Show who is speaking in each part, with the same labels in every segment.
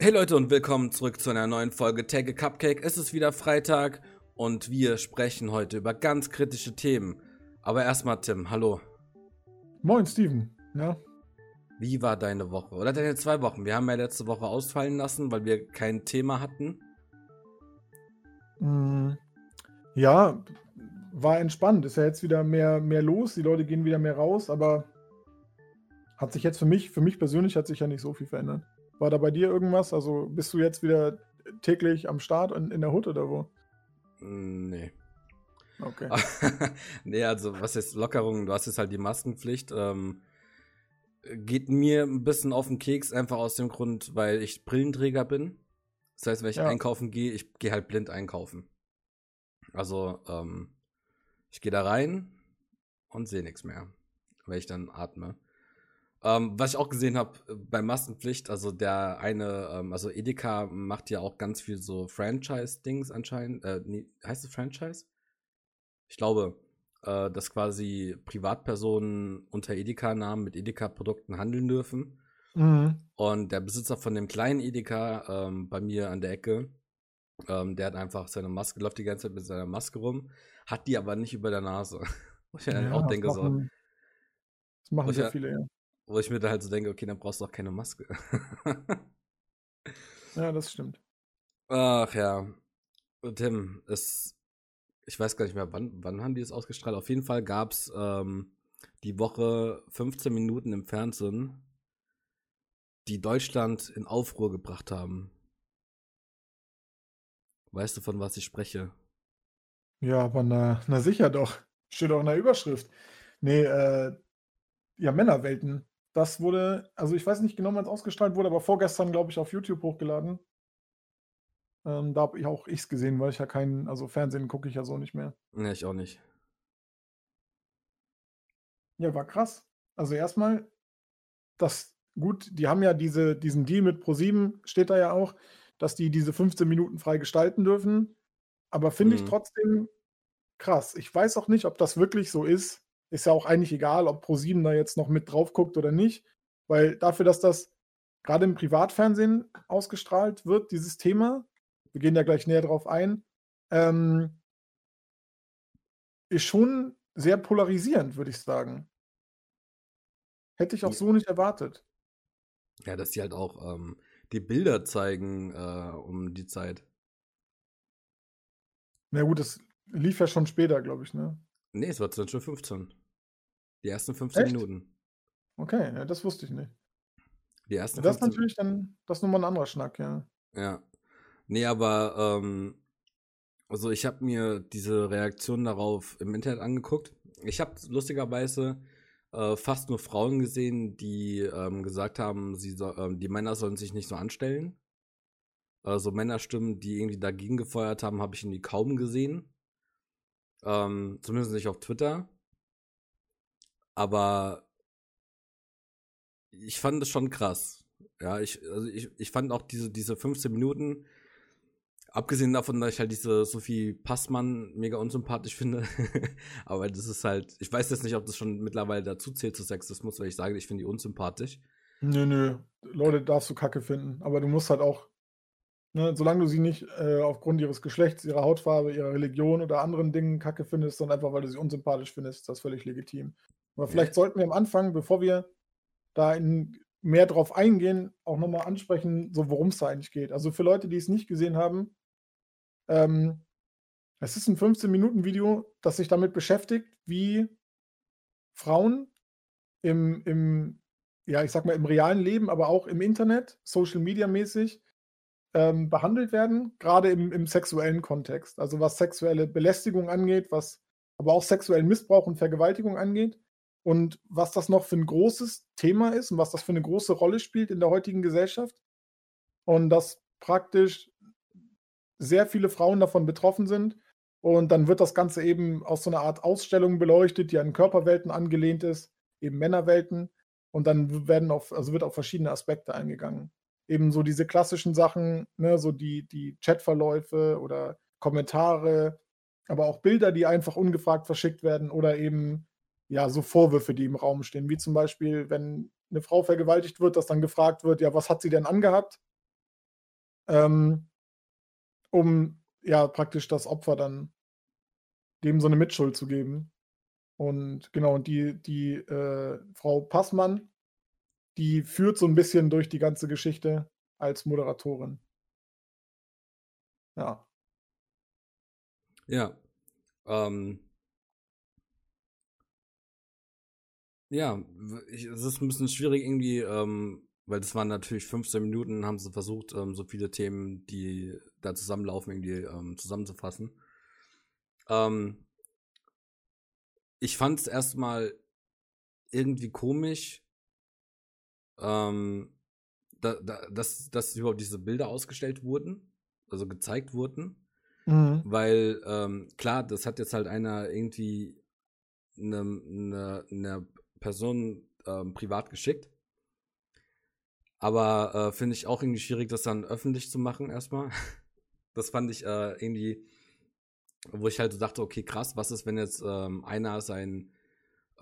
Speaker 1: Hey Leute und willkommen zurück zu einer neuen Folge Take a Cupcake. Es ist wieder Freitag und wir sprechen heute über ganz kritische Themen. Aber erstmal Tim, hallo.
Speaker 2: Moin Steven, ja.
Speaker 1: Wie war deine Woche? Oder deine zwei Wochen? Wir haben ja letzte Woche ausfallen lassen, weil wir kein Thema hatten.
Speaker 2: Mm, ja, war entspannt. Ist ja jetzt wieder mehr, mehr los. Die Leute gehen wieder mehr raus, aber hat sich jetzt für mich, für mich persönlich hat sich ja nicht so viel verändert. War da bei dir irgendwas? Also bist du jetzt wieder täglich am Start in, in der Hut oder wo?
Speaker 1: Nee.
Speaker 2: Okay.
Speaker 1: nee, also was ist Lockerung? Du hast jetzt halt die Maskenpflicht. Ähm, geht mir ein bisschen auf den Keks, einfach aus dem Grund, weil ich Brillenträger bin. Das heißt, wenn ich
Speaker 2: Ja.
Speaker 1: einkaufen gehe, ich gehe halt blind einkaufen. Also, ähm, ich gehe da rein und sehe nichts mehr, wenn ich dann atme. Ähm, was ich auch gesehen habe bei Maskenpflicht, also der eine, ähm, also Edeka macht ja auch ganz viel so Franchise-Dings anscheinend. Äh, nee, heißt es Franchise? Ich glaube, äh, dass quasi Privatpersonen unter Edeka-Namen mit Edeka-Produkten handeln dürfen.
Speaker 2: Mhm.
Speaker 1: Und der Besitzer von dem kleinen Edeka ähm, bei mir an der Ecke, ähm, der hat einfach seine Maske, läuft die ganze Zeit mit seiner Maske rum, hat die aber nicht über der Nase. Wo ich mir dann
Speaker 2: Ja,
Speaker 1: auch
Speaker 2: das
Speaker 1: denke, so,
Speaker 2: machen, das machen sehr
Speaker 1: ja-
Speaker 2: viele, ja.
Speaker 1: wo ich mir dann halt so denke, okay, dann brauchst du auch keine Maske.
Speaker 2: Ja, das stimmt.
Speaker 1: Ach ja. Und Tim, es, ich weiß gar nicht mehr, wann, wann haben die es ausgestrahlt? Auf jeden Fall gab es ähm, die Woche 15 Minuten im Fernsehen, die Deutschland in Aufruhr gebracht haben. Weißt du, von was ich spreche?
Speaker 2: Ja, aber na, na sicher doch. Steht auch in der Überschrift. Nee, äh, ja, Männerwelten. Das wurde, also ich weiß nicht genau, wann es ausgestrahlt wurde, aber vorgestern, glaube ich, auf YouTube hochgeladen. Ähm, da habe ich auch ich's gesehen, weil ich ja keinen, also Fernsehen gucke ich ja so nicht mehr.
Speaker 1: Ne, ich auch nicht.
Speaker 2: Ja, war krass. Also erstmal, das, gut, die haben ja diese, diesen Deal mit ProSieben, steht da ja auch, dass die diese 15 Minuten frei gestalten dürfen. Aber finde ich
Speaker 1: Mhm.
Speaker 2: trotzdem krass. Ich weiß auch nicht, ob das wirklich so ist. Ist ja auch eigentlich egal, ob ProSieben da jetzt noch mit drauf guckt oder nicht. Weil dafür, dass das gerade im Privatfernsehen ausgestrahlt wird, dieses Thema, wir gehen ja gleich näher drauf ein, ähm, ist schon sehr polarisierend, würde ich sagen. Hätte ich auch so nicht erwartet.
Speaker 1: Ja, dass die halt auch ähm, die Bilder zeigen äh, um die Zeit.
Speaker 2: Na gut, das lief ja schon später, glaube ich, ne?
Speaker 1: Nee, es war 20.15 Uhr. Die ersten 15
Speaker 2: Echt?
Speaker 1: Minuten.
Speaker 2: Okay, ja, das wusste ich nicht.
Speaker 1: Die ersten
Speaker 2: Das ist
Speaker 1: 15
Speaker 2: natürlich dann, das ist nochmal ein anderer Schnack, ja.
Speaker 1: Ja. Nee, aber ähm, also ich habe mir diese Reaktion darauf im Internet angeguckt. Ich habe lustigerweise äh, fast nur Frauen gesehen, die ähm, gesagt haben, sie so, ähm, die Männer sollen sich nicht so anstellen. Also Männerstimmen, die irgendwie dagegen gefeuert haben, habe ich irgendwie kaum gesehen. Ähm, zumindest nicht auf Twitter. Aber ich fand es schon krass. Ja, ich, also ich, ich fand auch diese, diese 15 Minuten, abgesehen davon, dass ich halt diese Sophie Passmann mega unsympathisch finde, aber das ist halt, ich weiß jetzt nicht, ob das schon mittlerweile dazu zählt zu Sexismus, weil ich sage, ich finde die unsympathisch.
Speaker 2: Nö, nö. Leute darfst du Kacke finden. Aber du musst halt auch, ne, solange du sie nicht äh, aufgrund ihres Geschlechts, ihrer Hautfarbe, ihrer Religion oder anderen Dingen Kacke findest, sondern einfach, weil du sie unsympathisch findest, ist das völlig legitim. Aber
Speaker 1: Ja.
Speaker 2: vielleicht sollten wir am Anfang, bevor wir da in mehr drauf eingehen, auch nochmal ansprechen, so worum es da eigentlich geht. Also für Leute, die es nicht gesehen haben, ähm, es ist ein 15-Minuten-Video, das sich damit beschäftigt, wie Frauen im, im, ja, ich sag mal, im realen Leben, aber auch im Internet, Social Media mäßig, ähm, behandelt werden, gerade im, im sexuellen Kontext. Also was sexuelle Belästigung angeht, was aber auch sexuellen Missbrauch und Vergewaltigung angeht. Und was das noch für ein großes Thema ist und was das für eine große Rolle spielt in der heutigen Gesellschaft. Und dass praktisch sehr viele Frauen davon betroffen sind. Und dann wird das Ganze eben aus so einer Art Ausstellung beleuchtet, die an Körperwelten angelehnt ist, eben Männerwelten. Und dann werden auf, also wird auf verschiedene Aspekte eingegangen. Eben so diese klassischen Sachen, ne, so die, die Chatverläufe oder Kommentare, aber auch Bilder, die einfach ungefragt verschickt werden oder eben ja so Vorwürfe, die im Raum stehen. Wie zum Beispiel, wenn eine Frau vergewaltigt wird, dass dann gefragt wird, ja, was hat sie denn angehabt? Ähm, um ja praktisch das Opfer dann dem so eine Mitschuld zu geben. Und genau, und die, die äh, Frau Passmann, die führt so ein bisschen durch die ganze Geschichte als Moderatorin. Ja.
Speaker 1: Ja. Ähm, ja, es ist ein bisschen schwierig irgendwie, ähm, weil das waren natürlich 15 Minuten, haben sie versucht, ähm, so viele Themen, die da zusammenlaufen, irgendwie ähm, zusammenzufassen. Ähm, ich fand es erstmal irgendwie komisch, ähm, da, da, dass, dass überhaupt diese Bilder ausgestellt wurden, also gezeigt wurden.
Speaker 2: Mhm.
Speaker 1: Weil, ähm, klar, das hat jetzt halt einer irgendwie eine, eine, eine Person ähm, privat geschickt. Aber äh, finde ich auch irgendwie schwierig, das dann öffentlich zu machen, erstmal. Das fand ich äh, irgendwie, wo ich halt so dachte, okay, krass, was ist, wenn jetzt ähm, einer seinen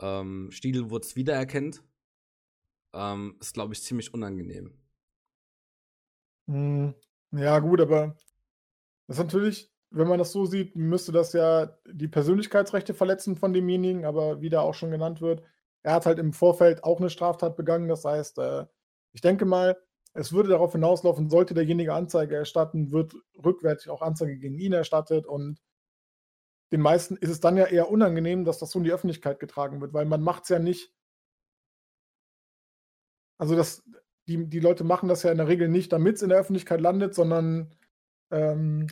Speaker 1: ähm, Stiegelwurz wiedererkennt? Ähm, ist, glaube ich, ziemlich unangenehm.
Speaker 2: Mhm. Ja, gut, aber das ist natürlich, wenn man das so sieht, müsste das ja die Persönlichkeitsrechte verletzen von demjenigen, aber wie da auch schon genannt wird, er hat halt im Vorfeld auch eine Straftat begangen. Das heißt, äh, ich denke mal, es würde darauf hinauslaufen, sollte derjenige Anzeige erstatten, wird rückwärts auch Anzeige gegen ihn erstattet und den meisten ist es dann ja eher unangenehm, dass das so in die Öffentlichkeit getragen wird, weil man macht es ja nicht. Also das, die, die Leute machen das ja in der Regel nicht, damit es in der Öffentlichkeit landet, sondern ähm,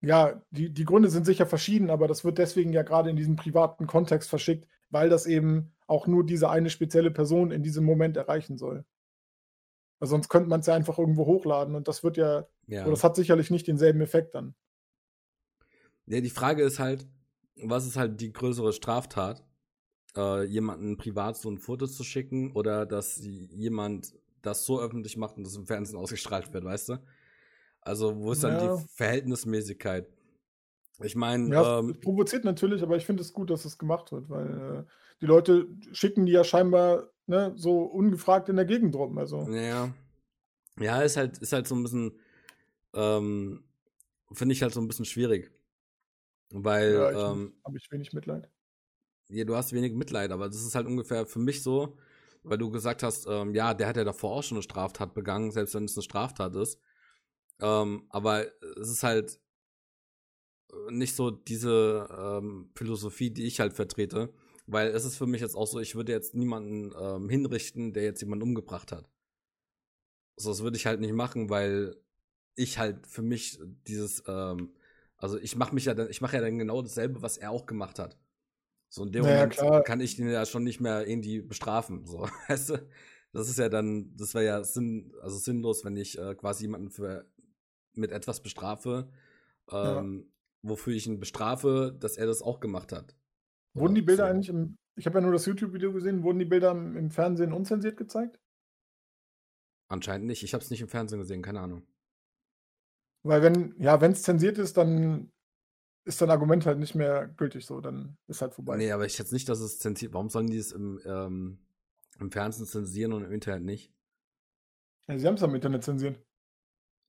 Speaker 2: ja, die, die Gründe sind sicher verschieden, aber das wird deswegen ja gerade in diesem privaten Kontext verschickt, weil das eben auch nur diese eine spezielle Person in diesem Moment erreichen soll. Weil sonst könnte man es ja einfach irgendwo hochladen und das wird ja,
Speaker 1: Ja.
Speaker 2: oder das hat sicherlich nicht denselben Effekt dann.
Speaker 1: Ja, die Frage ist halt, was ist halt die größere Straftat? Äh, jemanden privat so ein Foto zu schicken oder dass jemand das so öffentlich macht und das im Fernsehen ausgestrahlt wird, weißt du? Also, wo ist dann
Speaker 2: Ja.
Speaker 1: die Verhältnismäßigkeit? Ich meine,
Speaker 2: Ja, es
Speaker 1: ähm,
Speaker 2: provoziert natürlich, aber ich finde es gut, dass es gemacht wird, weil äh, die Leute schicken die ja scheinbar ne, so ungefragt in der Gegend rum. Also,
Speaker 1: ja, ja, ist halt, ist halt so ein bisschen, ähm, finde ich halt so ein bisschen schwierig. Weil,
Speaker 2: ja,
Speaker 1: ähm,
Speaker 2: habe ich wenig Mitleid.
Speaker 1: Ja, du hast wenig Mitleid, aber das ist halt ungefähr für mich so, weil du gesagt hast, ähm, ja, der hat ja davor auch schon eine Straftat begangen, selbst wenn es eine Straftat ist. Ähm, aber es ist halt äh, nicht so diese ähm, Philosophie, die ich halt vertrete, weil es ist für mich jetzt auch so, ich würde jetzt niemanden ähm, hinrichten, der jetzt jemanden umgebracht hat. So, das würde ich halt nicht machen, weil ich halt für mich dieses, ähm, also ich mache mich ja dann, ich mache ja dann genau dasselbe, was er auch gemacht hat. So in dem
Speaker 2: Naja,
Speaker 1: Moment
Speaker 2: klar.
Speaker 1: kann ich den ja schon nicht mehr irgendwie bestrafen. So, weißt du? Das ist ja dann, das wäre ja sinn, also sinnlos, wenn ich äh, quasi jemanden für mit etwas bestrafe,
Speaker 2: Ja.
Speaker 1: ähm, wofür ich ihn bestrafe, dass er das auch gemacht hat.
Speaker 2: Wurden
Speaker 1: Oder
Speaker 2: die Bilder
Speaker 1: so.
Speaker 2: eigentlich im, ich habe ja nur das YouTube-Video gesehen, wurden die Bilder im, im Fernsehen unzensiert gezeigt?
Speaker 1: Anscheinend nicht. Ich habe es nicht im Fernsehen gesehen, keine Ahnung.
Speaker 2: Weil wenn, ja, wenn es zensiert ist, dann ist dein Argument halt nicht mehr gültig so, dann ist halt vorbei.
Speaker 1: Nee, aber ich schätze nicht, dass es zensiert. Warum sollen die es im, ähm, im Fernsehen zensieren und im Internet nicht?
Speaker 2: Ja, sie haben es am Internet zensiert.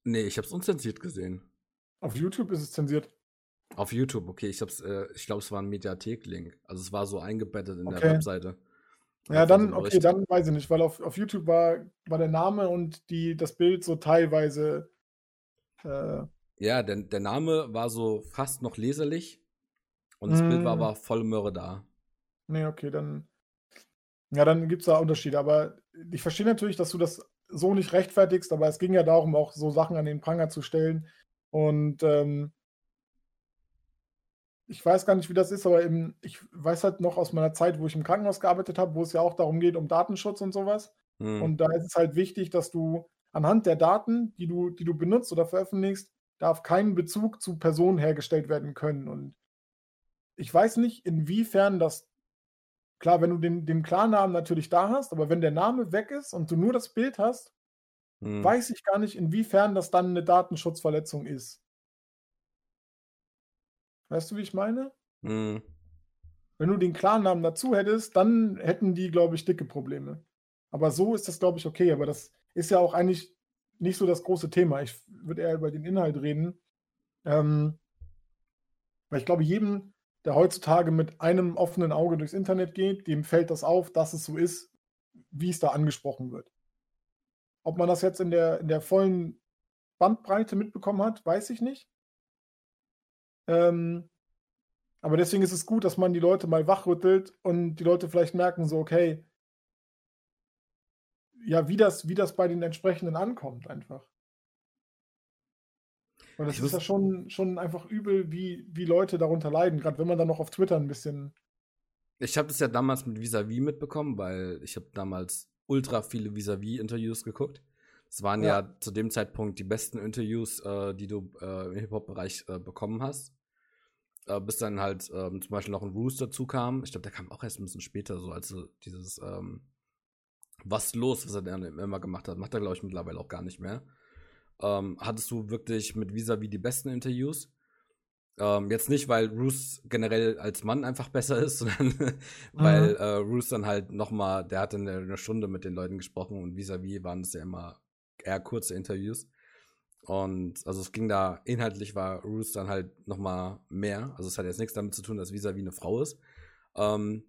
Speaker 1: Nee, ich habe es unzensiert gesehen.
Speaker 2: Auf YouTube ist es zensiert.
Speaker 1: Auf YouTube, okay. Ich, hab's, äh, ich glaube, es war ein Mediathek-Link. Also es war so eingebettet in der
Speaker 2: Okay.
Speaker 1: Webseite.
Speaker 2: Ja,
Speaker 1: Von
Speaker 2: dann, okay, dann weiß ich nicht, weil auf, auf YouTube war, war der Name und die, das Bild so teilweise. Äh,
Speaker 1: Ja, der, der Name war so fast noch leserlich. Und das Bild war
Speaker 2: Mm.
Speaker 1: aber voll Möhre da.
Speaker 2: nee, okay, dann. Ja, dann gibt es da Unterschiede. Aber ich verstehe natürlich, dass du das so nicht rechtfertigst, aber es ging ja darum, auch so Sachen an den Pranger zu stellen. Und ähm, ich weiß gar nicht, wie das ist, aber im, ich weiß halt noch aus meiner Zeit, wo ich im Krankenhaus gearbeitet habe, wo es ja auch darum geht, um Datenschutz und sowas.
Speaker 1: Hm.
Speaker 2: Und da ist es halt wichtig, dass du anhand der Daten, die du, die du benutzt oder veröffentlichst, darf kein Bezug zu Personen hergestellt werden können. Und ich weiß nicht, inwiefern das, klar, wenn du den, den Klarnamen natürlich da hast, aber wenn der Name weg ist und du nur das Bild hast,
Speaker 1: Hm.
Speaker 2: weiß ich gar nicht, inwiefern das dann eine Datenschutzverletzung ist. Weißt du, wie ich meine?
Speaker 1: Mhm.
Speaker 2: Wenn du den Klarnamen dazu hättest, dann hätten die, glaube ich, dicke Probleme. Aber so ist das, glaube ich, okay. Aber das ist ja auch eigentlich nicht so das große Thema. Ich würde eher über den Inhalt reden. Ähm, weil ich glaube, jedem, der heutzutage mit einem offenen Auge durchs Internet geht, dem fällt das auf, dass es so ist, wie es da angesprochen wird. Ob man das jetzt in der, in der vollen Bandbreite mitbekommen hat, weiß ich nicht. Ähm, aber deswegen ist es gut, dass man die Leute mal wachrüttelt und die Leute vielleicht merken, so, okay, ja, wie das, wie das bei den entsprechenden ankommt, einfach. Und das ich ist ja schon, schon einfach übel, wie, wie Leute darunter leiden, gerade wenn man dann noch auf Twitter ein bisschen.
Speaker 1: Ich habe das ja damals mit Visavi mitbekommen, weil ich habe damals ultra viele Visavi-Interviews geguckt. Es waren ja. ja. zu dem Zeitpunkt die besten Interviews, äh, die du äh, im Hip-Hop-Bereich äh, bekommen hast. Äh, bis dann halt ähm, zum Beispiel noch ein Rooster dazu kam. Ich glaube, der kam auch erst ein bisschen später, so als dieses ähm, Was los, was er dann immer gemacht hat, macht er, glaube ich, mittlerweile auch gar nicht mehr. Ähm, hattest du wirklich mit Visa wie die besten Interviews? Ähm, jetzt nicht, weil Roos generell als Mann einfach besser ist, sondern weil mhm. äh, Roos dann halt nochmal, der hatte eine, eine, Stunde mit den Leuten gesprochen und vis-à-vis -vis waren das ja immer eher kurze Interviews. Und also es ging da, inhaltlich war Roos dann halt nochmal mehr. Also es hat jetzt nichts damit zu tun, dass vis-à-vis -vis eine Frau ist. Ähm,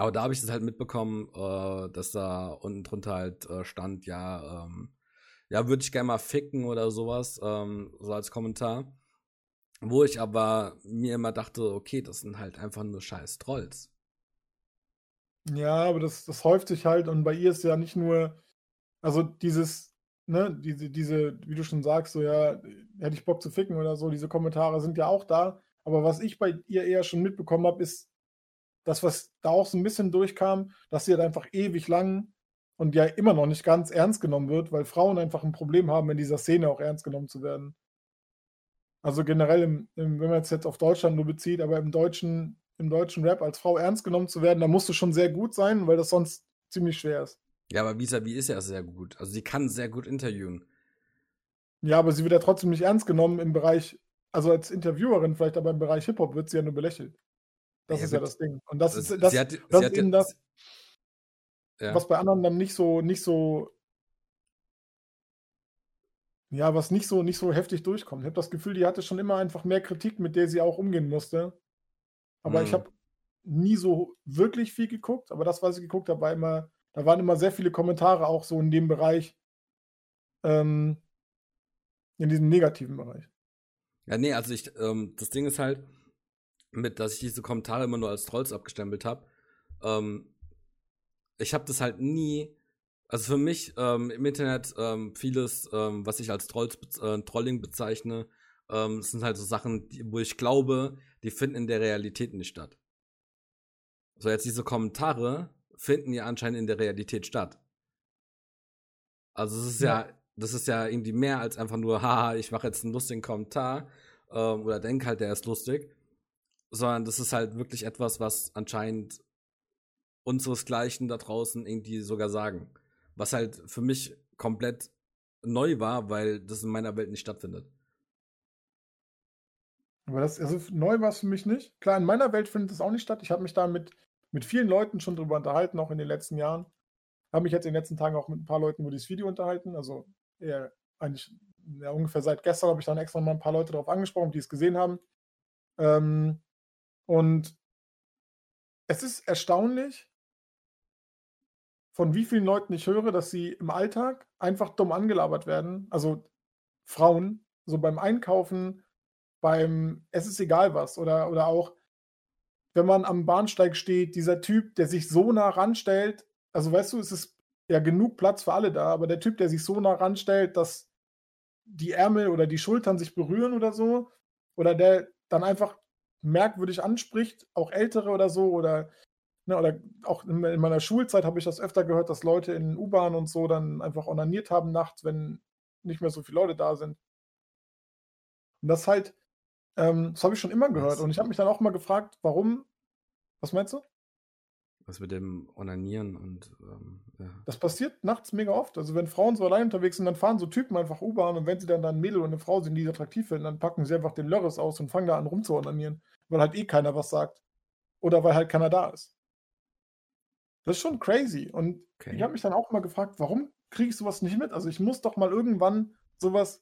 Speaker 1: aber da habe ich das halt mitbekommen, äh, dass da unten drunter halt äh, stand, ja, ähm, ja, würde ich gerne mal ficken oder sowas, ähm, so als Kommentar. Wo ich aber mir immer dachte, okay, das sind halt einfach nur scheiß Trolls.
Speaker 2: Ja, aber das, das häuft sich halt und bei ihr ist ja nicht nur, also dieses, ne, diese, diese, wie du schon sagst, so ja, hätte ich Bock zu ficken oder so, diese Kommentare sind ja auch da. Aber was ich bei ihr eher schon mitbekommen habe, ist das, was da auch so ein bisschen durchkam, dass sie halt einfach ewig lang und ja immer noch nicht ganz ernst genommen wird, weil Frauen einfach ein Problem haben, in dieser Szene auch ernst genommen zu werden. Also generell, im, im, wenn man es jetzt auf Deutschland nur bezieht, aber im deutschen, im deutschen Rap als Frau ernst genommen zu werden, da musst du schon sehr gut sein, weil das sonst ziemlich schwer ist.
Speaker 1: Ja, aber Visavi ist ja sehr gut. Also sie kann sehr gut interviewen.
Speaker 2: Ja, aber sie wird ja trotzdem nicht ernst genommen im Bereich, also als Interviewerin vielleicht, aber im Bereich Hip-Hop wird sie ja nur belächelt. Das ja, ist ja das Ding. Und das ist, das, hat, das ist eben das, ja. was bei anderen dann nicht so, nicht so ja, was nicht so, nicht so heftig durchkommt. Ich habe das Gefühl, die hatte schon immer einfach mehr Kritik, mit der sie auch umgehen musste. Aber mhm. ich habe nie so wirklich viel geguckt. Aber das, was ich geguckt habe, war immer, da waren immer sehr viele Kommentare auch so in dem Bereich, ähm, in diesem negativen Bereich.
Speaker 1: Ja, nee, also ich, ähm, das Ding ist halt, mit, dass ich diese Kommentare immer nur als Trolls abgestempelt habe. Ähm, ich habe das halt nie also für mich ähm, im Internet ähm, vieles, ähm, was ich als Trolls, äh, Trolling bezeichne, ähm, sind halt so Sachen, die, wo ich glaube, die finden in der Realität nicht statt. So jetzt diese Kommentare finden ja anscheinend in der Realität statt. Also es ist ja, ja das ist ja irgendwie mehr als einfach nur, haha, ich mache jetzt einen lustigen Kommentar ähm, oder denk halt, der ist lustig, sondern das ist halt wirklich etwas, was anscheinend unseresgleichen da draußen irgendwie sogar sagen. Was halt für mich komplett neu war, weil das in meiner Welt nicht stattfindet.
Speaker 2: Aber das, also neu war es für mich nicht. Klar, in meiner Welt findet das auch nicht statt. Ich habe mich da mit, mit vielen Leuten schon drüber unterhalten, auch in den letzten Jahren. Habe mich jetzt in den letzten Tagen auch mit ein paar Leuten über dieses Video unterhalten. Also eher eigentlich ja, ungefähr seit gestern habe ich dann extra mal ein paar Leute darauf angesprochen, die es gesehen haben. Ähm, und es ist erstaunlich, von wie vielen Leuten ich höre, dass sie im Alltag einfach dumm angelabert werden. Also Frauen, so beim Einkaufen, beim Es ist egal was oder, oder auch, wenn man am Bahnsteig steht, dieser Typ, der sich so nah ranstellt, also weißt du, es ist ja genug Platz für alle da, aber der Typ, der sich so nah ranstellt, dass die Ärmel oder die Schultern sich berühren oder so, oder der dann einfach merkwürdig anspricht, auch Ältere oder so, oder Ne, oder auch in, in meiner Schulzeit habe ich das öfter gehört, dass Leute in U-Bahn und so dann einfach onaniert haben nachts, wenn nicht mehr so viele Leute da sind. Und das halt, ähm, das habe ich schon immer gehört. Was? Und ich habe mich dann auch mal gefragt, warum. Was meinst du?
Speaker 1: Was mit dem Onanieren und ähm.
Speaker 2: Das passiert nachts mega oft. Also, wenn Frauen so allein unterwegs sind, dann fahren so Typen einfach U-Bahn und wenn sie dann da 'n Mädel oder 'ne Frau sehen, die sie attraktiv finden, dann packen sie einfach den Lörres aus und fangen da an rumzuonanieren, weil halt eh keiner was sagt. Oder weil halt keiner da ist. Das ist schon crazy. Und ich
Speaker 1: Okay.
Speaker 2: habe mich dann auch mal gefragt: „Warum kriege ich so was nicht mit?“ Also, ich muss doch mal irgendwann so was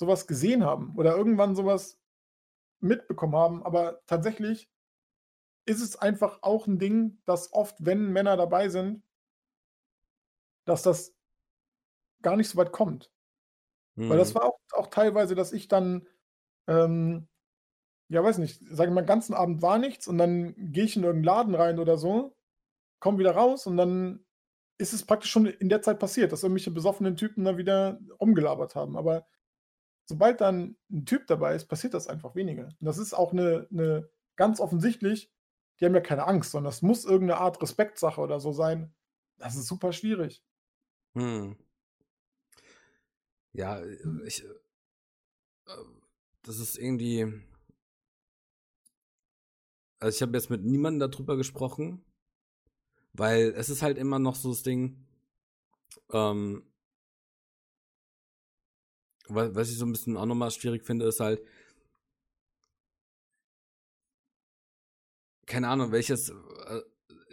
Speaker 2: so was gesehen haben oder irgendwann so was mitbekommen haben. Aber tatsächlich ist es einfach auch 'n Ding, dass oft, wenn Männer dabei sind dass das gar nicht so weit kommt. Weil das
Speaker 1: Mhm.
Speaker 2: war auch auch teilweise, dass ich dann, ähm ja, weiß nicht, sage mal, 'n ganzen Abend war nichts und dann gehe ich in irgend 'n Laden rein oder so, komme wieder raus und dann ist es praktisch schon in der Zeit passiert, dass irgendwelche besoffenen Typen da wieder rumgelabert haben. Aber sobald dann 'n Typ dabei ist, passiert das einfach weniger. Und das ist auch 'ne 'ne ganz offensichtlich die haben ja keine Angst, sondern das muss irgend 'ne Art Respektsache oder so sein. Das ist super schwierig.
Speaker 1: Mhm. Ja, äh,
Speaker 2: Mhm.
Speaker 1: ich, äh ähm, das ist irgendwie also, ich habe jetzt mit niemandem da drüber gesprochen, weil es ist halt immer noch so das Ding ähm wa was ich so 'n bisschen auch noch mal schwierig finde, ist halt keine Ahnung, welches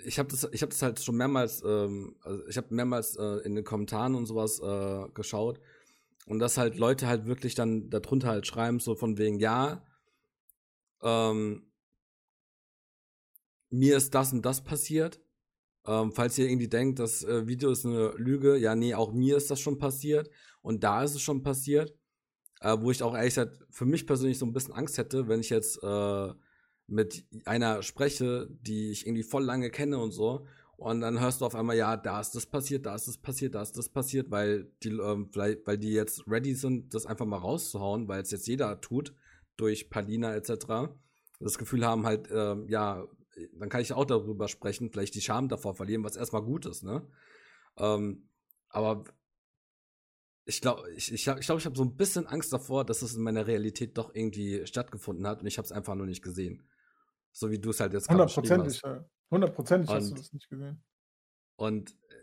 Speaker 1: ich habe das ich habe das halt schon mehrmals, ähm also, ich habe mehrmals, äh, in den Kommentaren und so was, äh, geschaut und dass halt Leute halt wirklich dann da drunter halt schreiben, so von wegen: „Ja, ähm“ „mir ist das und das passiert. Ähm, falls ihr irgendwie denkt, das, äh, Video ist 'ne Lüge, ja, ne, auch mir ist das schon passiert und da ist es schon passiert.“ Äh, wo ich auch ehrlich gesagt für mich persönlich so 'n bisschen Angst hätte, wenn ich jetzt, äh, mit einer spreche, die ich irgendwie voll lange kenne und so und dann hörst du auf einmal: „Ja, da ist das passiert, da ist das passiert, da ist das passiert“, weil die ähm, vielleicht weil die jetzt ready sind, das einfach mal rauszuhauen, weil's jetzt jeder tut durch Palina et cetera. Das Gefühl haben halt, ähm, ja, äh, dann kann ich auch darüber sprechen, vielleicht die Scham davor verlieren, was erst mal gut ist, ne? Ähm, aber ich glaube ich ich ich glaube, ich habe so 'n bisschen Angst davor, dass es in meiner Realität doch irgendwie stattgefunden hat und ich habe es einfach nur nicht gesehen. So wie du's halt jetzt beschrieben hast.
Speaker 2: Hundertprozentig, ja. Hundertprozentig hast du das nicht gesehen.
Speaker 1: und, äh,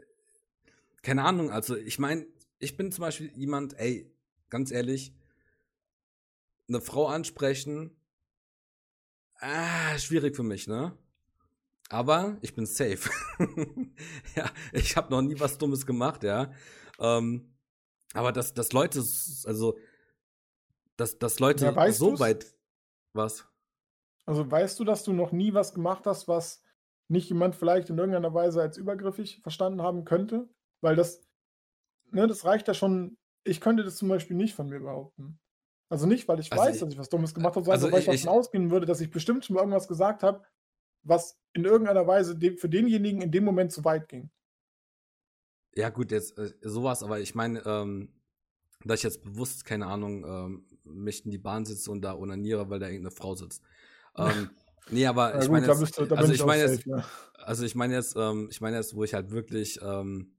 Speaker 1: keine Ahnung, also, ich meine, ich bin zum Beispiel jemand ey, ganz ehrlich 'ne Frau ansprechen ah, schwierig für mich, ne? Aber ich bin safe. Ja, ich habe noch nie was Dummes gemacht, ja. Ähm, aber dass dass Leute also dass dass
Speaker 2: Ja,
Speaker 1: Leute
Speaker 2: weißt
Speaker 1: so
Speaker 2: du's?
Speaker 1: weit was?
Speaker 2: Also, weißt du, dass du noch nie was gemacht hast, was nicht jemand vielleicht in irgendeiner Weise als übergriffig verstanden haben könnte? Weil das ne, das reicht ja schon ich könnte das zum Beispiel nicht von mir behaupten. Also, nicht, weil ich
Speaker 1: Also,
Speaker 2: weiß,
Speaker 1: i
Speaker 2: dass ich was Dummes gemacht habe, sondern
Speaker 1: also,
Speaker 2: einfach, weil ich
Speaker 1: ich
Speaker 2: davon
Speaker 1: ich
Speaker 2: ausgehen würde, dass ich bestimmt schon mal irgendwas gesagt habe, was in irgendeiner Weise für denjenigen in dem Moment zu weit ging.
Speaker 1: Ja gut, jetzt, äh, so was, aber ich meine, ähm, dass ich jetzt bewusst, keine Ahnung, ähm, mich in die Bahn setze und da onaniere, weil da irgend 'ne Frau sitzt. Ähm, ne, aber ich
Speaker 2: gut,
Speaker 1: meine jetzt also, ich meine jetzt also, ich meine jetzt ähm, ich meine jetzt, wo ich halt wirklich, ähm,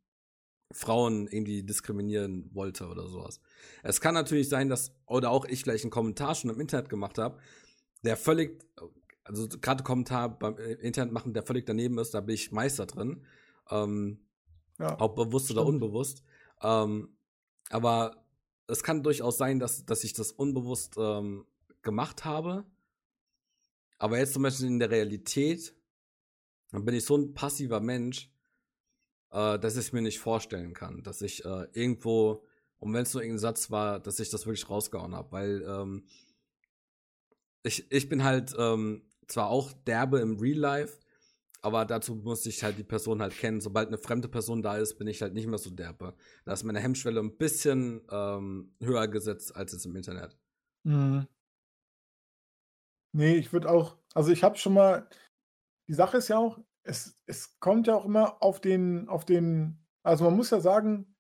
Speaker 1: Frauen irgendwie diskriminieren wollte oder so was. Es kann natürlich sein, dass oder auch ich vielleicht 'n Kommentar schon im Internet gemacht habe, der völlig also, grade Kommentar beim i Internet machen, der völlig daneben ist, da bin ich Meister drin, ähm,
Speaker 2: Ja,
Speaker 1: ob bewusst oder
Speaker 2: stimmt.
Speaker 1: unbewusst. Ähm, aber es kann durchaus sein, dass dass ich das unbewusst, ähm, gemacht habe. Aber jetzt zum Beispiel in der Realität, dann bin ich so 'n passiver Mensch, äh, dass ich's mir nicht vorstellen kann, dass ich, äh, irgendwo und wenn's nur irgend 'n Satz war, dass ich das wirklich rausgehauen habe, weil, ähm ich ich bin halt, ähm, zwar auch derbe im Real Life, aber dazu musste ich halt die Person halt kennen. Sobald 'ne fremde Person da ist, bin ich halt nicht mehr so derbe. Da ist meine Hemmschwelle 'n bisschen, ähm, höher gesetzt als jetzt im Internet.
Speaker 2: Mhm. Ne, ich würde auch also, ich habe schon mal die Sache ist ja auch, es es kommt ja auch immer auf den auf den also, man muss ja sagen,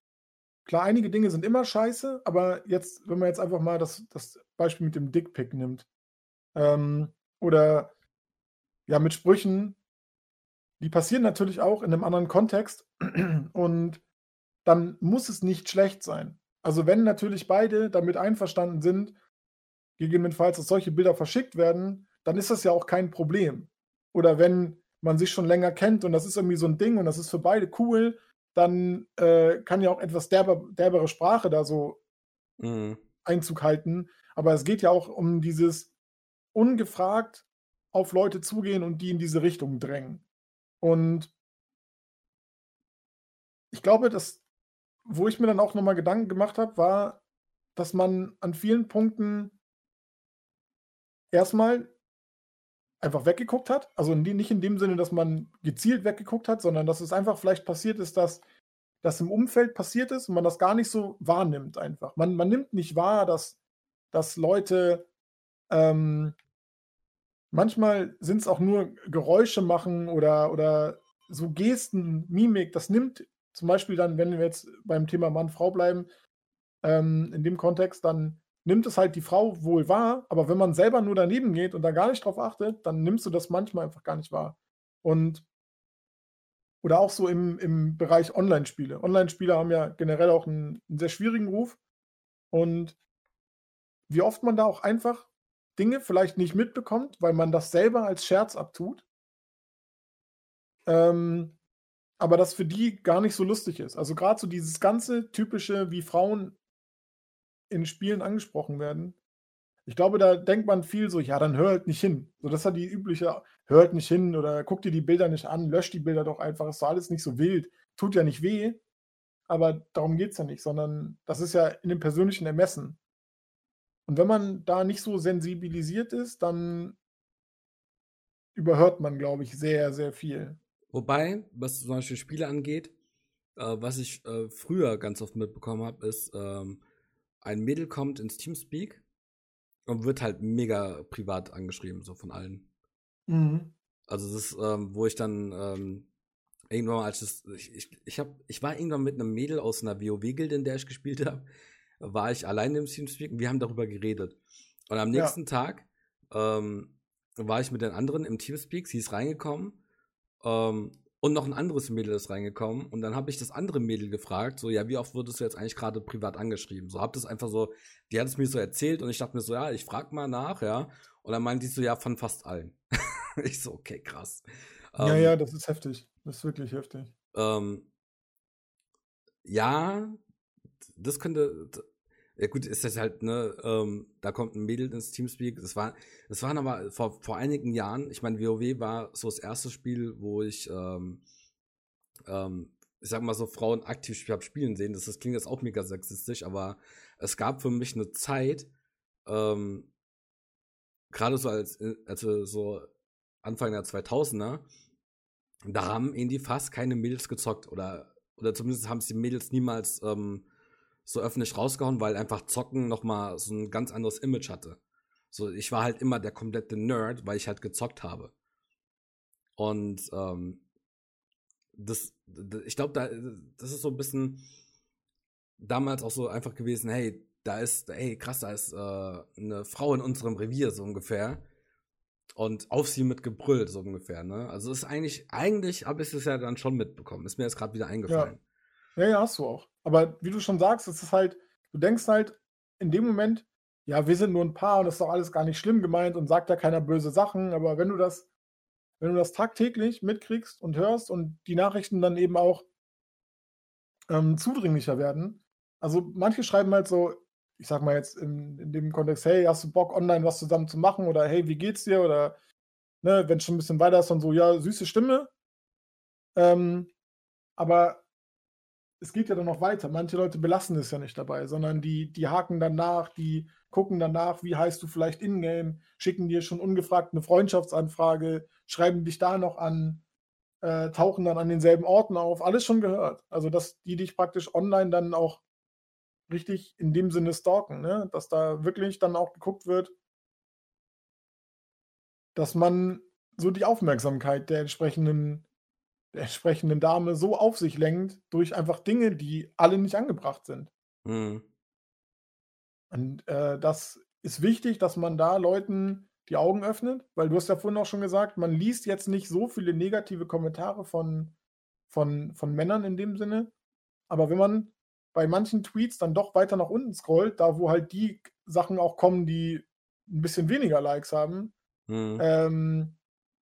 Speaker 2: klar, einige Dinge sind immer scheiße, aber jetzt wenn man jetzt einfach mal das das Beispiel mit dem Dickpic nimmt, ähm, oder ja, mit Sprüchen die passieren natürlich auch in 'nem anderen Kontext und dann muss es nicht schlecht sein. Also, wenn natürlich beide damit einverstanden sind, gegebenenfalls, dass solche Bilder verschickt werden, dann ist das ja auch kein Problem. Oder wenn man sich schon länger kennt und das ist irgendwie so ein Ding und das ist für beide cool, dann äh, kann ja auch etwas derber, derbere Sprache da so
Speaker 1: Mhm.
Speaker 2: Einzug halten. Aber es geht ja auch um dieses ungefragt auf Leute zugehen und die in diese Richtung drängen. Und ich glaube, dass, wo ich mir dann auch nochmal Gedanken gemacht habe, war, dass man an vielen Punkten erstmal einfach weggeguckt hat. Also nicht in dem Sinne, dass man gezielt weggeguckt hat, sondern dass es einfach vielleicht passiert ist, dass das im Umfeld passiert ist und man das gar nicht so wahrnimmt einfach. Man, man nimmt nicht wahr, dass, dass Leute ähm, manchmal sind es auch nur Geräusche machen oder, oder so Gesten, Mimik, das nimmt zum Beispiel dann, wenn wir jetzt beim Thema Mann-Frau bleiben, ähm, in dem Kontext, dann nimmt es halt die Frau wohl wahr, aber wenn man selber nur daneben geht und da gar nicht drauf achtet, dann nimmst du das manchmal einfach gar nicht wahr. Und oder auch so im, im Bereich Online-Spiele. Online-Spiele haben ja generell auch einen, einen sehr schwierigen Ruf. Und wie oft man da auch einfach Dinge vielleicht nicht mitbekommt, weil man das selber als Scherz abtut. Ähm, aber das für die gar nicht so lustig ist. Also gerade so dieses ganze typische, wie Frauen in Spielen angesprochen werden. Ich glaube, da denkt man viel so, ja, dann hör halt nicht hin. So, das hat die übliche, hör halt nicht hin oder guck dir die Bilder nicht an, lösch die Bilder doch einfach, ist doch alles nicht so wild, tut ja nicht weh. Aber darum geht es ja nicht, sondern das ist ja in dem persönlichen Ermessen. Und wenn man da nicht so sensibilisiert ist, dann überhört man, glaube ich, sehr, sehr viel.
Speaker 1: Wobei, was zum Beispiel Spiele angeht, äh, was ich äh, früher ganz oft mitbekommen habe, ist, ähm, ein Mädel kommt ins Teamspeak und wird halt mega privat angeschrieben, so von allen.
Speaker 2: Mhm.
Speaker 1: Also das ist, ähm, wo ich dann ähm, irgendwann mal, als das, ich, ich, ich, hab, ich war irgendwann mit einem Mädel aus einer WoW-Gilde, in der ich gespielt habe, war ich alleine im Teamspeak und wir haben darüber geredet. Und am
Speaker 2: Ja.
Speaker 1: nächsten Tag ähm, war ich mit den anderen im Teamspeak, sie ist reingekommen ähm, und noch ein anderes Mädel ist reingekommen und dann habe ich das andere Mädel gefragt, so, ja, wie oft wurdest du jetzt eigentlich gerade privat angeschrieben? So, hab das einfach so, die hat es mir so erzählt und ich dachte mir so, ja, ich frag mal nach, ja. Und dann meinte die so, ja, von fast allen. ich so, okay, krass.
Speaker 2: Ja,
Speaker 1: Ähm,
Speaker 2: ja, das ist heftig. Das ist wirklich heftig.
Speaker 1: ähm, ja, das könnte. Ja gut, ist das halt, ne, ähm, da kommt ein Mädel ins Teamspeak. Das war, das waren aber vor, vor einigen Jahren, ich meine, WoW war so das erste Spiel, wo ich, ähm, ähm, ich sag mal so, Frauen aktiv habe spielen sehen. Das, das klingt jetzt auch mega sexistisch, aber es gab für mich eine Zeit, ähm, gerade so als, also so Anfang der 2000er, da haben irgendwie fast keine Mädels gezockt oder, oder zumindest haben es die Mädels niemals ähm, so öffentlich rausgehauen, weil einfach Zocken nochmal so ein ganz anderes Image hatte. So, ich war halt immer der komplette Nerd, weil ich halt gezockt habe. Und ähm, das, ich glaube, da, das ist so ein bisschen damals auch so einfach gewesen, hey, da ist, hey, krass, da ist äh, eine Frau in unserem Revier, so ungefähr. Und auf sie mit gebrüllt, so ungefähr, ne? Also ist eigentlich, eigentlich habe ich es ja dann schon mitbekommen. Ist mir jetzt gerade wieder eingefallen.
Speaker 2: Ja, ja, hast du auch. Aber wie du schon sagst, es ist halt, du denkst halt in dem Moment, ja, wir sind nur ein Paar und das ist doch alles gar nicht schlimm gemeint und sagt ja keiner böse Sachen. Aber wenn du das, wenn du das tagtäglich mitkriegst und hörst und die Nachrichten dann eben auch ähm, zudringlicher werden, also manche schreiben halt so, ich sag mal jetzt in, in dem Kontext, hey, hast du Bock, online was zusammen zu machen? Oder hey, wie geht's dir? Oder ne, wenn schon ein bisschen weiter ist, dann so, ja, süße Stimme. Ähm, aber es geht ja dann noch weiter. Manche Leute belassen es ja nicht dabei, sondern die, die haken dann nach, die gucken danach, wie heißt du vielleicht in-game, schicken dir schon ungefragt eine Freundschaftsanfrage, schreiben dich da noch an, äh, tauchen dann an denselben Orten auf. Alles schon gehört. Also, dass die dich praktisch online dann auch richtig in dem Sinne stalken, ne? dass da wirklich dann auch geguckt wird, dass man so die Aufmerksamkeit der entsprechenden, der entsprechenden Dame so auf sich lenkt durch einfach Dinge, die alle nicht angebracht sind.
Speaker 1: Mhm.
Speaker 2: Und äh, das ist wichtig, dass man da Leuten die Augen öffnet, weil du hast ja vorhin auch schon gesagt, man liest jetzt nicht so viele negative Kommentare von, von, von Männern in dem Sinne. Aber wenn man bei manchen Tweets dann doch weiter nach unten scrollt, da wo halt die Sachen auch kommen, die ein bisschen weniger Likes haben,
Speaker 1: Mhm.
Speaker 2: ähm,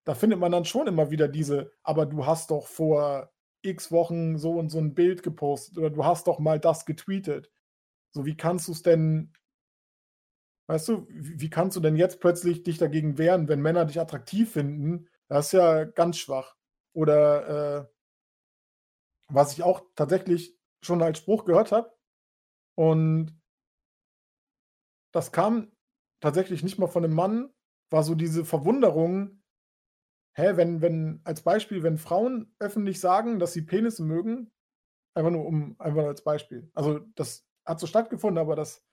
Speaker 2: da findet man dann schon immer wieder diese, aber du hast doch vor x Wochen so und so ein Bild gepostet oder du hast doch mal das getweetet. So, wie kannst du es denn, weißt du, wie, kannst du denn jetzt plötzlich dich dagegen wehren, wenn Männer dich attraktiv finden? Das ist ja ganz schwach. Oder äh, was ich auch tatsächlich schon als Spruch gehört habe und das kam tatsächlich nicht mal von einem Mann, war so diese Verwunderung, hä, wenn, wenn, als Beispiel, wenn Frauen öffentlich sagen, dass sie Penisse mögen, einfach nur um, einfach nur als Beispiel. Also das hat so stattgefunden, aber das,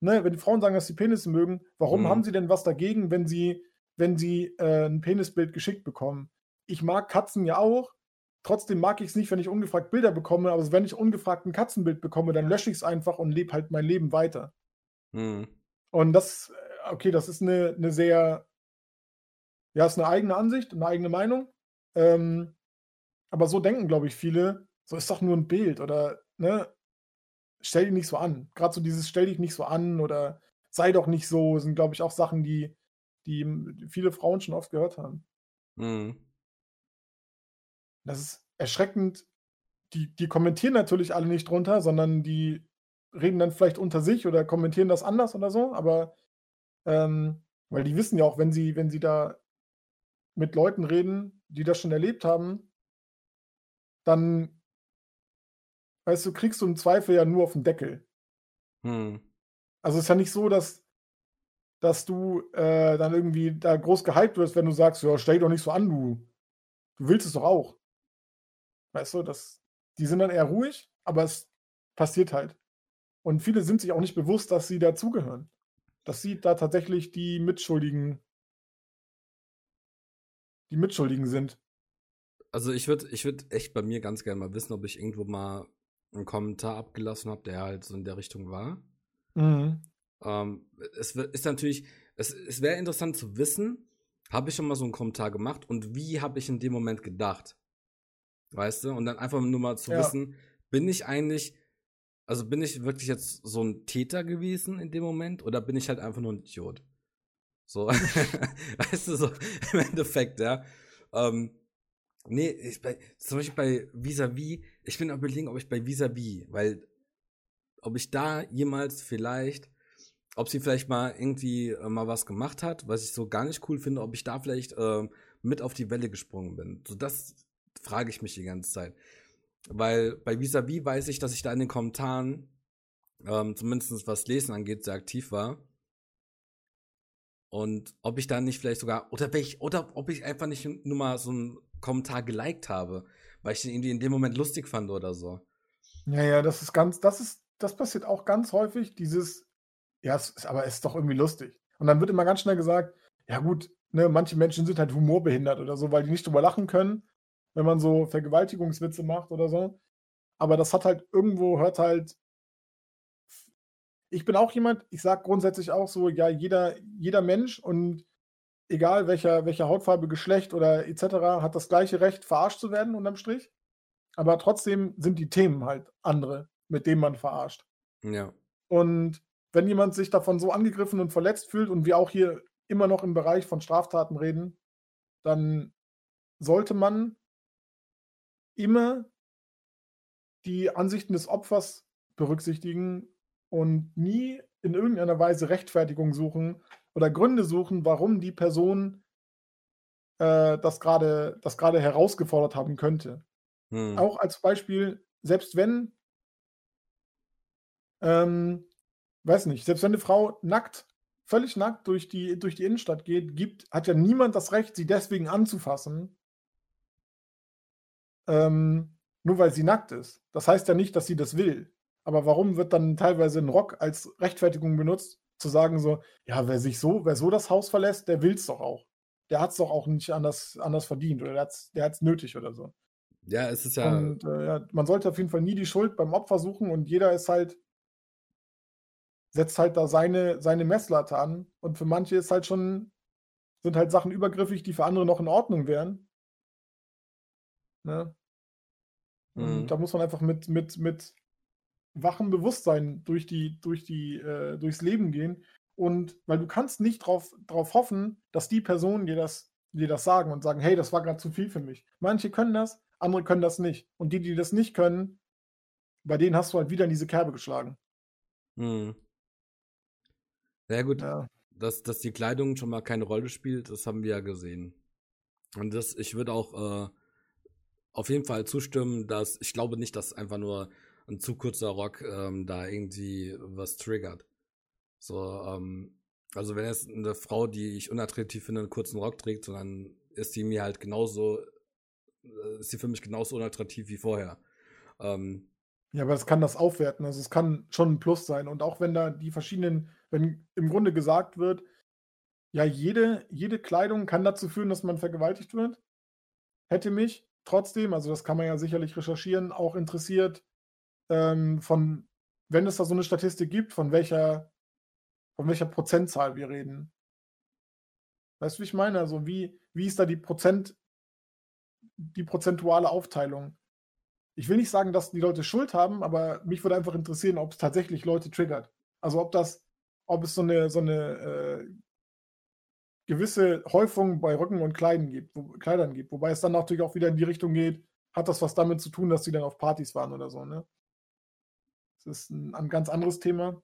Speaker 2: ne, wenn Frauen sagen, dass sie Penisse mögen, warum
Speaker 1: Mhm.
Speaker 2: haben sie denn was dagegen, wenn sie, wenn sie äh, ein Penisbild geschickt bekommen? Ich mag Katzen ja auch, trotzdem mag ich es nicht, wenn ich ungefragt Bilder bekomme, aber wenn ich ungefragt ein Katzenbild bekomme, dann lösche ich es einfach und lebe halt mein Leben weiter.
Speaker 1: Mhm.
Speaker 2: Und das, äh, okay, das ist eine, eine sehr, ja, ist eine eigene Ansicht, eine eigene Meinung. Ähm, aber so denken, glaube ich, viele, so ist doch nur ein Bild oder, ne, stell dich nicht so an. Gerade so dieses stell dich nicht so an oder sei doch nicht so, sind, glaube ich, auch Sachen, die, die viele Frauen schon oft gehört haben.
Speaker 1: Mhm.
Speaker 2: Das ist erschreckend. Die, die kommentieren natürlich alle nicht drunter, sondern die reden dann vielleicht unter sich oder kommentieren das anders oder so, aber ähm, weil die wissen ja auch, wenn sie, wenn sie da mit Leuten reden, die das schon erlebt haben, dann, weißt du, kriegst du im Zweifel ja nur auf den Deckel.
Speaker 1: Mhm.
Speaker 2: Also es ist ja nicht so, dass, dass du äh, dann irgendwie da groß gehypt wirst, wenn du sagst, ja, stell dich doch nicht so an, du. Du willst es doch auch. Weißt du, das, die sind dann eher ruhig, aber es passiert halt. Und viele sind sich auch nicht bewusst, dass sie dazugehören. Dass sie da tatsächlich die Mitschuldigen, die Mitschuldigen sind.
Speaker 1: Also ich würde ich würd echt bei mir ganz gerne mal wissen, ob ich irgendwo mal einen Kommentar abgelassen habe, der halt so in der Richtung war.
Speaker 2: Mhm.
Speaker 1: Ähm, es ist natürlich, es, es wäre interessant zu wissen, habe ich schon mal so einen Kommentar gemacht und wie habe ich in dem Moment gedacht? Weißt du? Und dann einfach nur mal zu
Speaker 2: Ja.
Speaker 1: wissen, bin ich eigentlich, also bin ich wirklich jetzt so ein Täter gewesen in dem Moment oder bin ich halt einfach nur ein Idiot? So, weißt du, so im Endeffekt, ja. Ähm, nee, ich, bei, zum Beispiel bei Vis-a-vis, ich bin überlegen, ob ich bei Vis-a-vis, weil ob ich da jemals vielleicht, ob sie vielleicht mal irgendwie äh, mal was gemacht hat, was ich so gar nicht cool finde, ob ich da vielleicht ähm, mit auf die Welle gesprungen bin. So das frage ich mich die ganze Zeit. Weil bei Vis-a-vis weiß ich, dass ich da in den Kommentaren, ähm, zumindest was Lesen angeht, sehr aktiv war. Und ob ich da nicht vielleicht sogar, oder, welch, oder ob ich einfach nicht nur mal so einen Kommentar geliked habe, weil ich den irgendwie in dem Moment lustig fand oder so.
Speaker 2: Ja, ja, das ist ganz, das ist, das passiert auch ganz häufig, dieses, ja, es ist, aber es ist doch irgendwie lustig. Und dann wird immer ganz schnell gesagt, ja gut, ne, manche Menschen sind halt humorbehindert oder so, weil die nicht drüber lachen können, wenn man so Vergewaltigungswitze macht oder so. Aber das hat halt irgendwo, hört halt. Ich bin auch jemand, ich sag grundsätzlich auch so, ja, jeder, jeder Mensch und egal welcher, welcher Hautfarbe, Geschlecht oder etc., hat das gleiche Recht, verarscht zu werden, unterm Strich. Aber trotzdem sind die Themen halt andere, mit denen man verarscht.
Speaker 1: Ja.
Speaker 2: Und wenn jemand sich davon so angegriffen und verletzt fühlt und wir auch hier immer noch im Bereich von Straftaten reden, dann sollte man immer die Ansichten des Opfers berücksichtigen und nie in irgendeiner Weise Rechtfertigung suchen oder Gründe suchen, warum die Person äh, das gerade das gerade herausgefordert haben könnte.
Speaker 1: Hm.
Speaker 2: Auch als Beispiel, selbst wenn, ähm, weiß nicht, selbst wenn eine Frau nackt, völlig nackt durch die, durch die Innenstadt geht, gibt, hat ja niemand das Recht, sie deswegen anzufassen, ähm, nur weil sie nackt ist. Das heißt ja nicht, dass sie das will. Aber warum wird dann teilweise ein Rock als Rechtfertigung benutzt, zu sagen so, ja, wer sich so, wer so das Haus verlässt, der will es doch auch. Der hat es doch auch nicht anders, anders verdient oder der hat es der hat's nötig oder so.
Speaker 1: Ja, es ist ja.
Speaker 2: Und äh, ja, man sollte auf jeden Fall nie die Schuld beim Opfer suchen und jeder ist halt, setzt halt da seine, seine Messlatte an. Und für manche ist halt schon, sind halt Sachen übergriffig, die für andere noch in Ordnung wären. Ne?
Speaker 1: Mhm.
Speaker 2: da muss man einfach mit, mit, mit wachem Bewusstsein durch die, durch die, äh, durchs Leben gehen. Und weil du kannst nicht drauf, drauf hoffen, dass die Person dir das die das sagen und sagen, hey, das war gerade zu viel für mich. Manche können das, andere können das nicht. Und die, die das nicht können, bei denen hast du halt wieder in diese Kerbe geschlagen.
Speaker 1: Hm. Ja gut,
Speaker 2: Ja.
Speaker 1: dass, dass die Kleidung schon mal keine Rolle spielt, das haben wir ja gesehen. Und das, ich würde auch äh, auf jeden Fall zustimmen, dass ich glaube nicht, dass einfach nur ein zu kurzer Rock ähm, da irgendwie was triggert. So, ähm, also wenn jetzt eine Frau, die ich unattraktiv finde, einen kurzen Rock trägt, dann ist sie mir halt genauso, äh, ist sie für mich genauso unattraktiv wie vorher. Ähm,
Speaker 2: Ja, aber es kann das aufwerten. Also es kann schon ein Plus sein. Und auch wenn da die verschiedenen, wenn im Grunde gesagt wird, ja, jede, jede Kleidung kann dazu führen, dass man vergewaltigt wird, hätte mich trotzdem, also das kann man ja sicherlich recherchieren, auch interessiert, ähm, von, wenn es da so eine Statistik gibt, von welcher, von welcher Prozentzahl wir reden. Weißt du, wie ich meine? Also wie, wie ist da die Prozent, die prozentuale Aufteilung? Ich will nicht sagen, dass die Leute Schuld haben, aber mich würde einfach interessieren, ob es tatsächlich Leute triggert. Also ob das, ob es so eine, so eine äh, gewisse Häufung bei Rücken und Kleidern gibt, wo, Kleidern gibt. Wobei es dann natürlich auch wieder in die Richtung geht, hat das was damit zu tun, dass sie dann auf Partys waren oder so, ne? Das ist ein, ein ganz anderes Thema.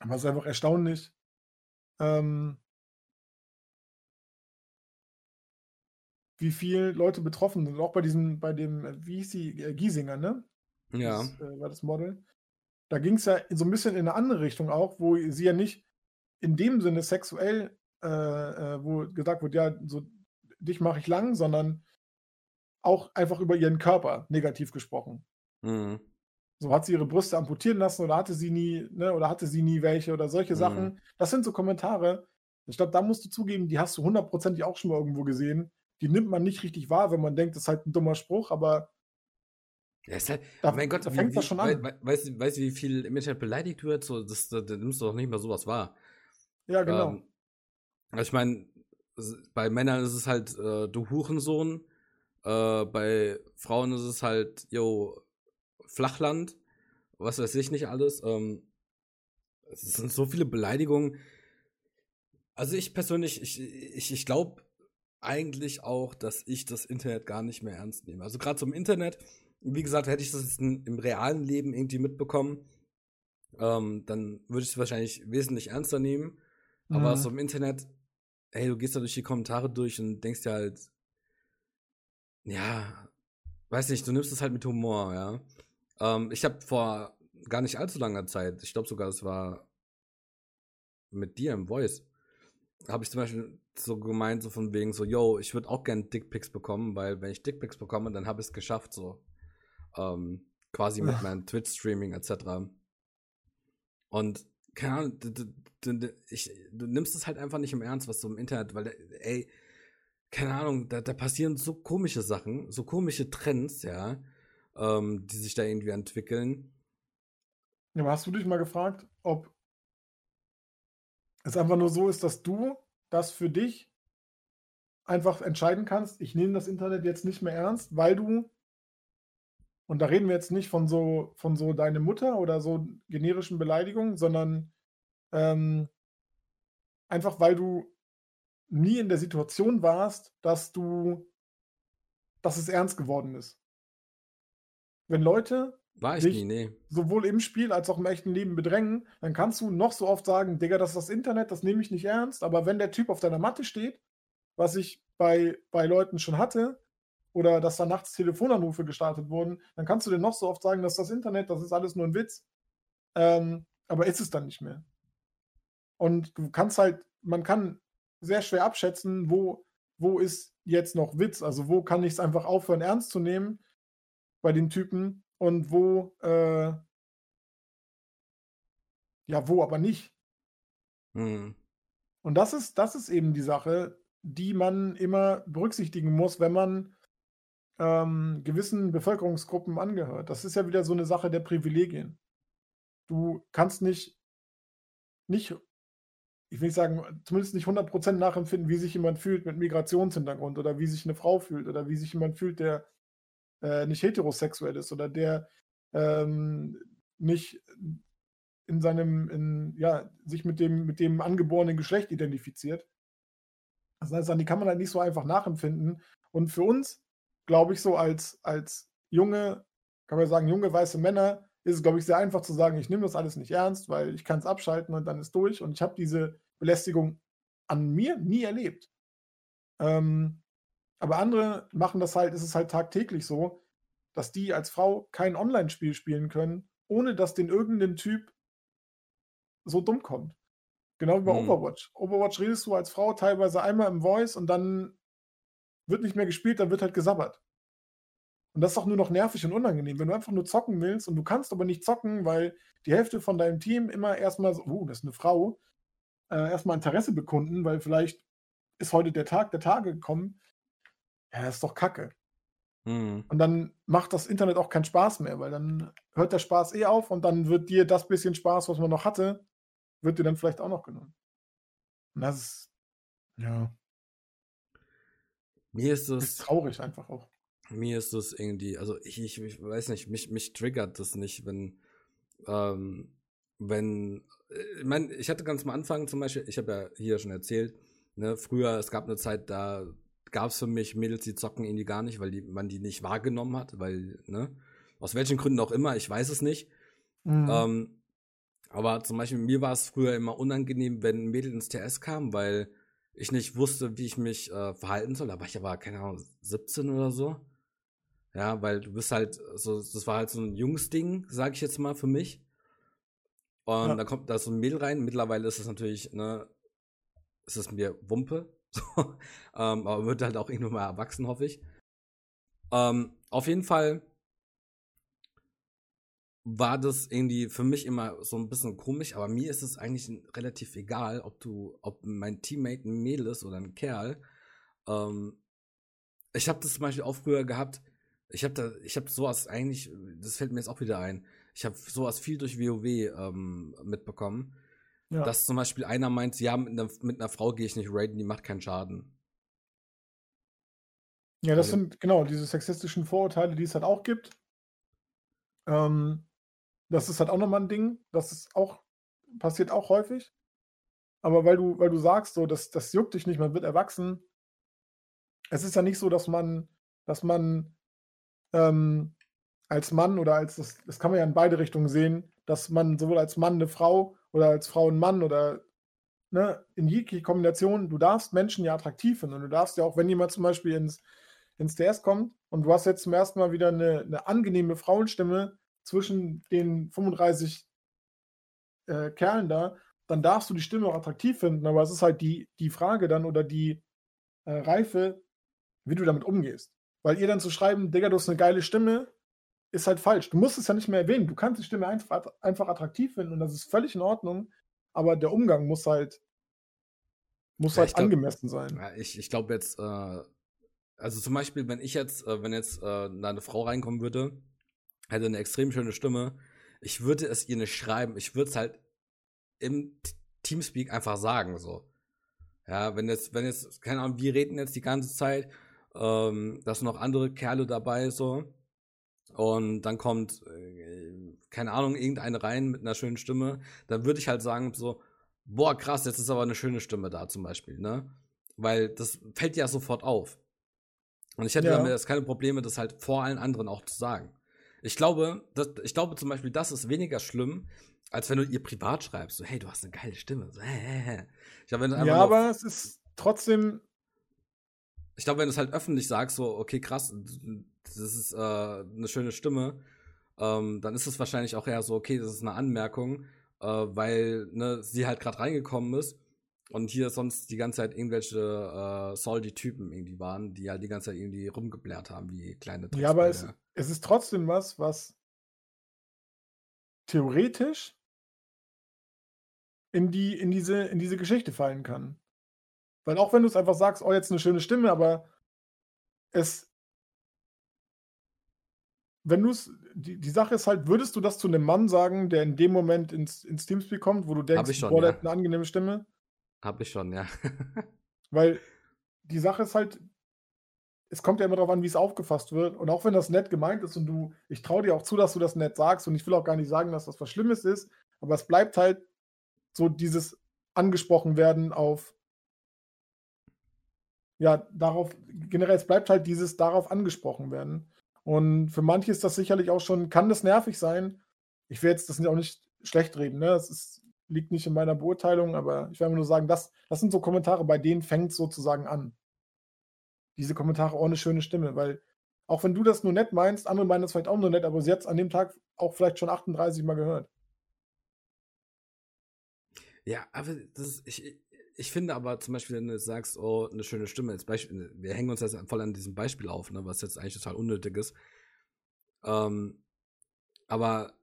Speaker 2: Aber es ist einfach erstaunlich. Ähm, wie viele Leute betroffen sind. Auch bei diesem, bei dem, äh, wie hieß sie, äh, Giesinger, ne?
Speaker 1: ja.
Speaker 2: Das, äh, war das Model. Da ging es ja so ein bisschen in eine andere Richtung auch, wo sie ja nicht in dem Sinne sexuell, äh, äh, wo gesagt wird, ja, so dich mache ich lang, sondern auch einfach über ihren Körper negativ gesprochen.
Speaker 1: Mhm.
Speaker 2: So hat sie ihre Brüste amputieren lassen oder hatte sie nie, ne, oder hatte sie nie welche oder solche
Speaker 1: Mhm.
Speaker 2: Sachen. Das sind so Kommentare. Ich glaube, da musst du zugeben, die hast du hundertprozentig auch schon mal irgendwo gesehen. Die nimmt man nicht richtig wahr, wenn man denkt, das ist halt ein dummer Spruch, aber
Speaker 1: Ja, ist halt,
Speaker 2: da,
Speaker 1: mein Gott,
Speaker 2: da
Speaker 1: wie,
Speaker 2: fängt das
Speaker 1: wie,
Speaker 2: schon
Speaker 1: wei-
Speaker 2: an.
Speaker 1: wei- weißt, du- weißt wie viel im Internet beleidigt wird? So, das, da, da nimmst du doch nicht mal sowas wahr.
Speaker 2: Ja, genau.
Speaker 1: Ähm, also ich meine, bei Männern ist es halt, äh, du Hurensohn. Äh, bei Frauen ist es halt, yo, Flachland. Was weiß ich nicht alles. Ähm, es sind so viele Beleidigungen. Also ich persönlich, ich, ich, ich glaube eigentlich auch, dass ich das Internet gar nicht mehr ernst nehme. Also gerade zum Internet, wie gesagt, hätte ich das in, im realen Leben irgendwie mitbekommen, ähm, dann würde ich es wahrscheinlich wesentlich ernster nehmen. Aber
Speaker 2: Mhm.
Speaker 1: so im Internet, hey, du gehst da durch die Kommentare durch und denkst dir halt, ja, weiß nicht, du nimmst es halt mit Humor, ja. Ähm, ich habe vor gar nicht allzu langer Zeit, ich glaube sogar, es war mit dir im Voice, habe ich zum Beispiel so gemeint, so von wegen so, yo, ich würde auch gerne Dickpics bekommen, weil wenn ich Dickpics bekomme, dann habe ich es geschafft, so. Ähm, quasi mit meinem Twitch-Streaming etc. Und keine Ahnung, du, du- ich, du nimmst es halt einfach nicht im Ernst, was so im Internet, weil, ey, keine Ahnung, da, da passieren so komische Sachen, so komische Trends, ja, ähm, die sich da irgendwie entwickeln.
Speaker 2: Aber hast du dich mal gefragt, ob es einfach nur so ist, dass du das für dich einfach entscheiden kannst, ich nehme das Internet jetzt nicht mehr ernst, weil du, und da reden wir jetzt nicht von so, von so deine Mutter oder so generischen Beleidigungen, sondern ähm, einfach weil du nie in der Situation warst, dass du, dass es ernst geworden ist. Wenn Leute
Speaker 1: War ich
Speaker 2: Dich-
Speaker 1: nie, nee.
Speaker 2: sowohl im Spiel als auch im echten Leben bedrängen, dann kannst du noch so oft sagen, Digga, das ist das Internet, das nehme ich nicht ernst. Aber wenn der Typ auf deiner Matte steht, was ich bei, bei Leuten schon hatte, oder dass da nachts Telefonanrufe gestartet wurden, dann kannst du dir noch so oft sagen, dass das Internet, das ist alles nur ein Witz. Ähm, aber ist es dann nicht mehr. Und du kannst halt, man kann sehr schwer abschätzen, wo, wo ist jetzt noch Witz? Also wo kann ich es einfach aufhören, ernst zu nehmen bei den Typen und wo, äh, ja, wo aber nicht.
Speaker 1: Hm.
Speaker 2: Und das ist, das ist eben die Sache, die man immer berücksichtigen muss, wenn man ähm, gewissen Bevölkerungsgruppen angehört. Das ist ja wieder so eine Sache der Privilegien. Du kannst nicht, nicht, ich will nicht sagen, zumindest nicht 100% nachempfinden, wie sich jemand fühlt mit Migrationshintergrund oder wie sich eine Frau fühlt oder wie sich jemand fühlt, der äh, nicht heterosexuell ist oder der ähm, nicht in seinem, in, ja, sich mit dem, mit dem angeborenen Geschlecht identifiziert. Das heißt, die kann man halt nicht so einfach nachempfinden. Und für uns, glaube ich, so als, als junge, kann man sagen, junge weiße Männer, ist es, glaube ich, sehr einfach zu sagen, ich nehme das alles nicht ernst, weil ich kann es abschalten und dann ist durch. Und ich habe diese Belästigung an mir nie erlebt. Ähm, aber andere machen das halt, ist es halt tagtäglich so, dass die als Frau kein Online-Spiel spielen können, ohne dass den irgendein Typ so dumm kommt. Genau wie bei hm. Overwatch. Overwatch redest du als Frau teilweise einmal im Voice und dann wird nicht mehr gespielt, dann wird halt gesabbert. Und das ist auch nur noch nervig und unangenehm. Wenn du einfach nur zocken willst und du kannst aber nicht zocken, weil die Hälfte von deinem Team immer erstmal so, oh, das ist eine Frau, äh, erstmal Interesse bekunden, weil vielleicht ist heute der Tag der Tage gekommen. Ja, das ist doch Kacke. Mhm. Und dann macht das Internet auch keinen Spaß mehr, weil dann hört der Spaß eh auf und dann wird dir das bisschen Spaß, was man noch hatte, wird dir dann vielleicht auch noch genommen. Und das ist, ja.
Speaker 1: Mir ist
Speaker 2: es. Ist traurig einfach auch.
Speaker 1: Mir ist es irgendwie, also ich, ich, ich, weiß nicht, mich, mich triggert das nicht, wenn, ähm, wenn, äh, ich meine, ich hatte ganz am Anfang zum Beispiel, ich habe ja hier schon erzählt, ne, früher, es gab eine Zeit, da gab es für mich Mädels, die zocken irgendwie gar nicht, weil die, man die nicht wahrgenommen hat, weil, ne, aus welchen Gründen auch immer, ich weiß es nicht. Mhm. Ähm, aber zum Beispiel mir war es früher immer unangenehm, wenn ein Mädel ins TS kam, weil ich nicht wusste, wie ich mich äh, verhalten soll. Da war ich aber, keine Ahnung, 17 oder so. Ja, weil du bist halt, so, das war halt so ein Jungsding, sag ich jetzt mal für mich. Und ja. dann kommt da so ein Mädel rein. Mittlerweile ist es natürlich, ne, ist es mir Wumpe. So, ähm, aber wird halt auch irgendwann mal erwachsen, hoffe ich. Ähm, auf jeden Fall war das irgendwie für mich immer so ein bisschen komisch, aber mir ist es eigentlich relativ egal, ob du, ob mein Teammate ein Mädel ist oder ein Kerl. Ähm, ich habe das zum Beispiel auch früher gehabt. Ich habe da, ich habe sowas eigentlich, das fällt mir jetzt auch wieder ein. Ich habe sowas viel durch WoW ähm, mitbekommen ja. Dass zum Beispiel einer meint, ja, mit einer, mit einer Frau gehe ich nicht raiden, die macht keinen Schaden.
Speaker 2: Ja, das also, sind genau diese sexistischen Vorurteile, die es halt auch gibt. Ähm, das ist halt auch nochmal ein Ding. Das ist auch, passiert auch häufig. Aber weil du, weil du sagst, so, das, das juckt dich nicht, man wird erwachsen. Es ist ja nicht so, dass man, dass man ähm, als Mann oder als, das, das kann man ja in beide Richtungen sehen, dass man sowohl als Mann eine Frau oder als Frau ein Mann oder ne, in jegliche Kombination, du darfst Menschen ja attraktiv finden und du darfst ja auch, wenn jemand zum Beispiel ins, ins DS kommt und du hast jetzt zum ersten Mal wieder eine, eine angenehme Frauenstimme zwischen den 35 äh, Kerlen da, dann darfst du die Stimme auch attraktiv finden, aber es ist halt die, die Frage dann oder die äh, Reife, wie du damit umgehst. Weil ihr dann zu schreiben, Digga, du hast eine geile Stimme, ist halt falsch. Du musst es ja nicht mehr erwähnen. Du kannst die Stimme einfach, einfach attraktiv finden und das ist völlig in Ordnung. Aber der Umgang muss halt, muss ja, halt glaub, angemessen sein.
Speaker 1: Ja, ich ich glaube jetzt, äh, also zum Beispiel, wenn ich jetzt, äh, wenn jetzt äh, eine Frau reinkommen würde, hätte eine extrem schöne Stimme, ich würde es ihr nicht schreiben, ich würde es halt im Teamspeak einfach sagen, so. Ja, wenn jetzt, wenn jetzt, keine Ahnung, wir reden jetzt die ganze Zeit, ähm, dass noch andere Kerle dabei so, und dann kommt, äh, keine Ahnung, irgendeine rein mit einer schönen Stimme, dann würde ich halt sagen, so, boah, krass, jetzt ist aber eine schöne Stimme da zum Beispiel, ne? Weil das fällt ja sofort auf. Und ich hätte ja. damit jetzt keine Probleme, das halt vor allen anderen auch zu sagen. Ich glaube, das, ich glaube zum Beispiel, das ist weniger schlimm, als wenn du ihr privat schreibst, so, hey, du hast eine geile Stimme. So, hä, hä, hä.
Speaker 2: Ich glaub, ja, aber es ist trotzdem.
Speaker 1: Ich glaube, wenn du es halt öffentlich sagst, so, okay, krass, das ist äh, eine schöne Stimme, ähm, dann ist es wahrscheinlich auch eher so, okay, das ist eine Anmerkung, äh, weil ne, sie halt gerade reingekommen ist und hier sonst die ganze Zeit irgendwelche äh, Salty-Typen irgendwie waren, die halt die ganze Zeit irgendwie rumgeblärt haben, wie kleine
Speaker 2: Ja, aber es, es ist trotzdem was, was theoretisch in, die, in, diese, in diese Geschichte fallen kann. Weil auch wenn du es einfach sagst, oh, jetzt eine schöne Stimme, aber es wenn du es, die, die Sache ist halt, würdest du das zu einem Mann sagen, der in dem Moment ins, ins Teamspeak kommt, wo du denkst,
Speaker 1: schon, boah,
Speaker 2: der hat eine angenehme Stimme?
Speaker 1: Hab ich schon, ja.
Speaker 2: Weil die Sache ist halt, es kommt ja immer darauf an, wie es aufgefasst wird. Und auch wenn das nett gemeint ist und du, ich traue dir auch zu, dass du das nett sagst und ich will auch gar nicht sagen, dass das was Schlimmes ist, aber es bleibt halt so dieses angesprochen werden auf ja, darauf, generell, es bleibt halt dieses darauf angesprochen werden. Und für manche ist das sicherlich auch schon, kann das nervig sein. Ich will jetzt das auch nicht schlecht reden, ne? Das ist, liegt nicht in meiner Beurteilung, aber ich werde nur sagen, das, das sind so Kommentare, bei denen fängt es sozusagen an. Diese Kommentare ohne schöne Stimme, weil auch wenn du das nur nett meinst, andere meinen das vielleicht auch nur nett, aber sie hat es an dem Tag auch vielleicht schon 38 Mal gehört.
Speaker 1: Ja, aber das ist, ich, ich finde aber zum Beispiel, wenn du sagst, oh, eine schöne Stimme, als Beispiel, wir hängen uns jetzt voll an diesem Beispiel auf, ne, was jetzt eigentlich total unnötig ist. Ähm, aber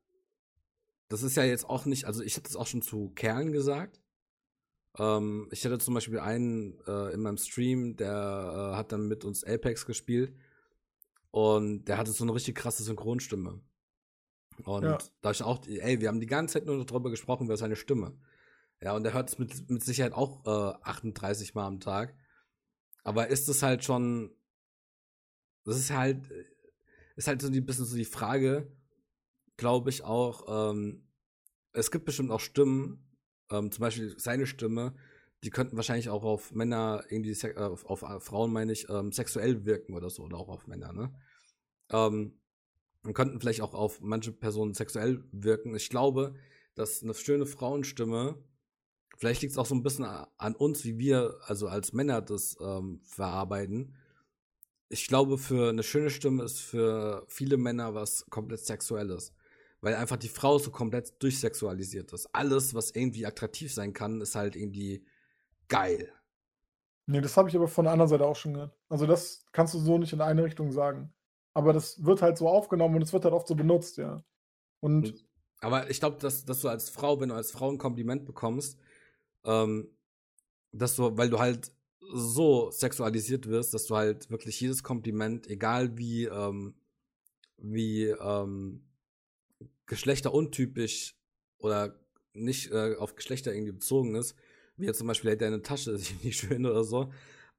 Speaker 1: das ist ja jetzt auch nicht, also ich hätte es auch schon zu Kerlen gesagt. Ähm, ich hatte zum Beispiel einen äh, in meinem Stream, der äh, hat dann mit uns Apex gespielt und der hatte so eine richtig krasse Synchronstimme. Und ja. da ich auch, ey, wir haben die ganze Zeit nur darüber gesprochen, über seine Stimme. Ja, und er hört es mit, mit Sicherheit auch äh, 38 Mal am Tag. Aber ist es halt schon. Das ist halt. Ist halt so ein bisschen so die Frage, glaube ich auch. Ähm, es gibt bestimmt auch Stimmen, ähm, zum Beispiel seine Stimme, die könnten wahrscheinlich auch auf Männer, irgendwie, äh, auf, auf, äh, Frauen meine ich, ähm, sexuell wirken oder so, oder auch auf Männer, ne? Ähm, und könnten vielleicht auch auf manche Personen sexuell wirken. Ich glaube, dass eine schöne Frauenstimme Vielleicht liegt es auch so ein bisschen an uns, wie wir, also als Männer, das ähm, verarbeiten. Ich glaube, für eine schöne Stimme ist für viele Männer was komplett Sexuelles. Weil einfach die Frau so komplett durchsexualisiert ist. Alles, was irgendwie attraktiv sein kann, ist halt irgendwie geil.
Speaker 2: Nee, das habe ich aber von der anderen Seite auch schon gehört. Also, das kannst du so nicht in eine Richtung sagen. Aber das wird halt so aufgenommen und es wird halt oft so benutzt, ja. Und.
Speaker 1: Aber ich glaube, dass, dass du als Frau, wenn du als Frau ein Kompliment bekommst, ähm, dass du, weil du halt so sexualisiert wirst, dass du halt wirklich jedes Kompliment, egal wie, ähm, wie ähm, geschlechteruntypisch oder nicht äh, auf Geschlechter irgendwie bezogen ist, wie jetzt zum Beispiel, hey, deine Tasche ist nicht schön oder so,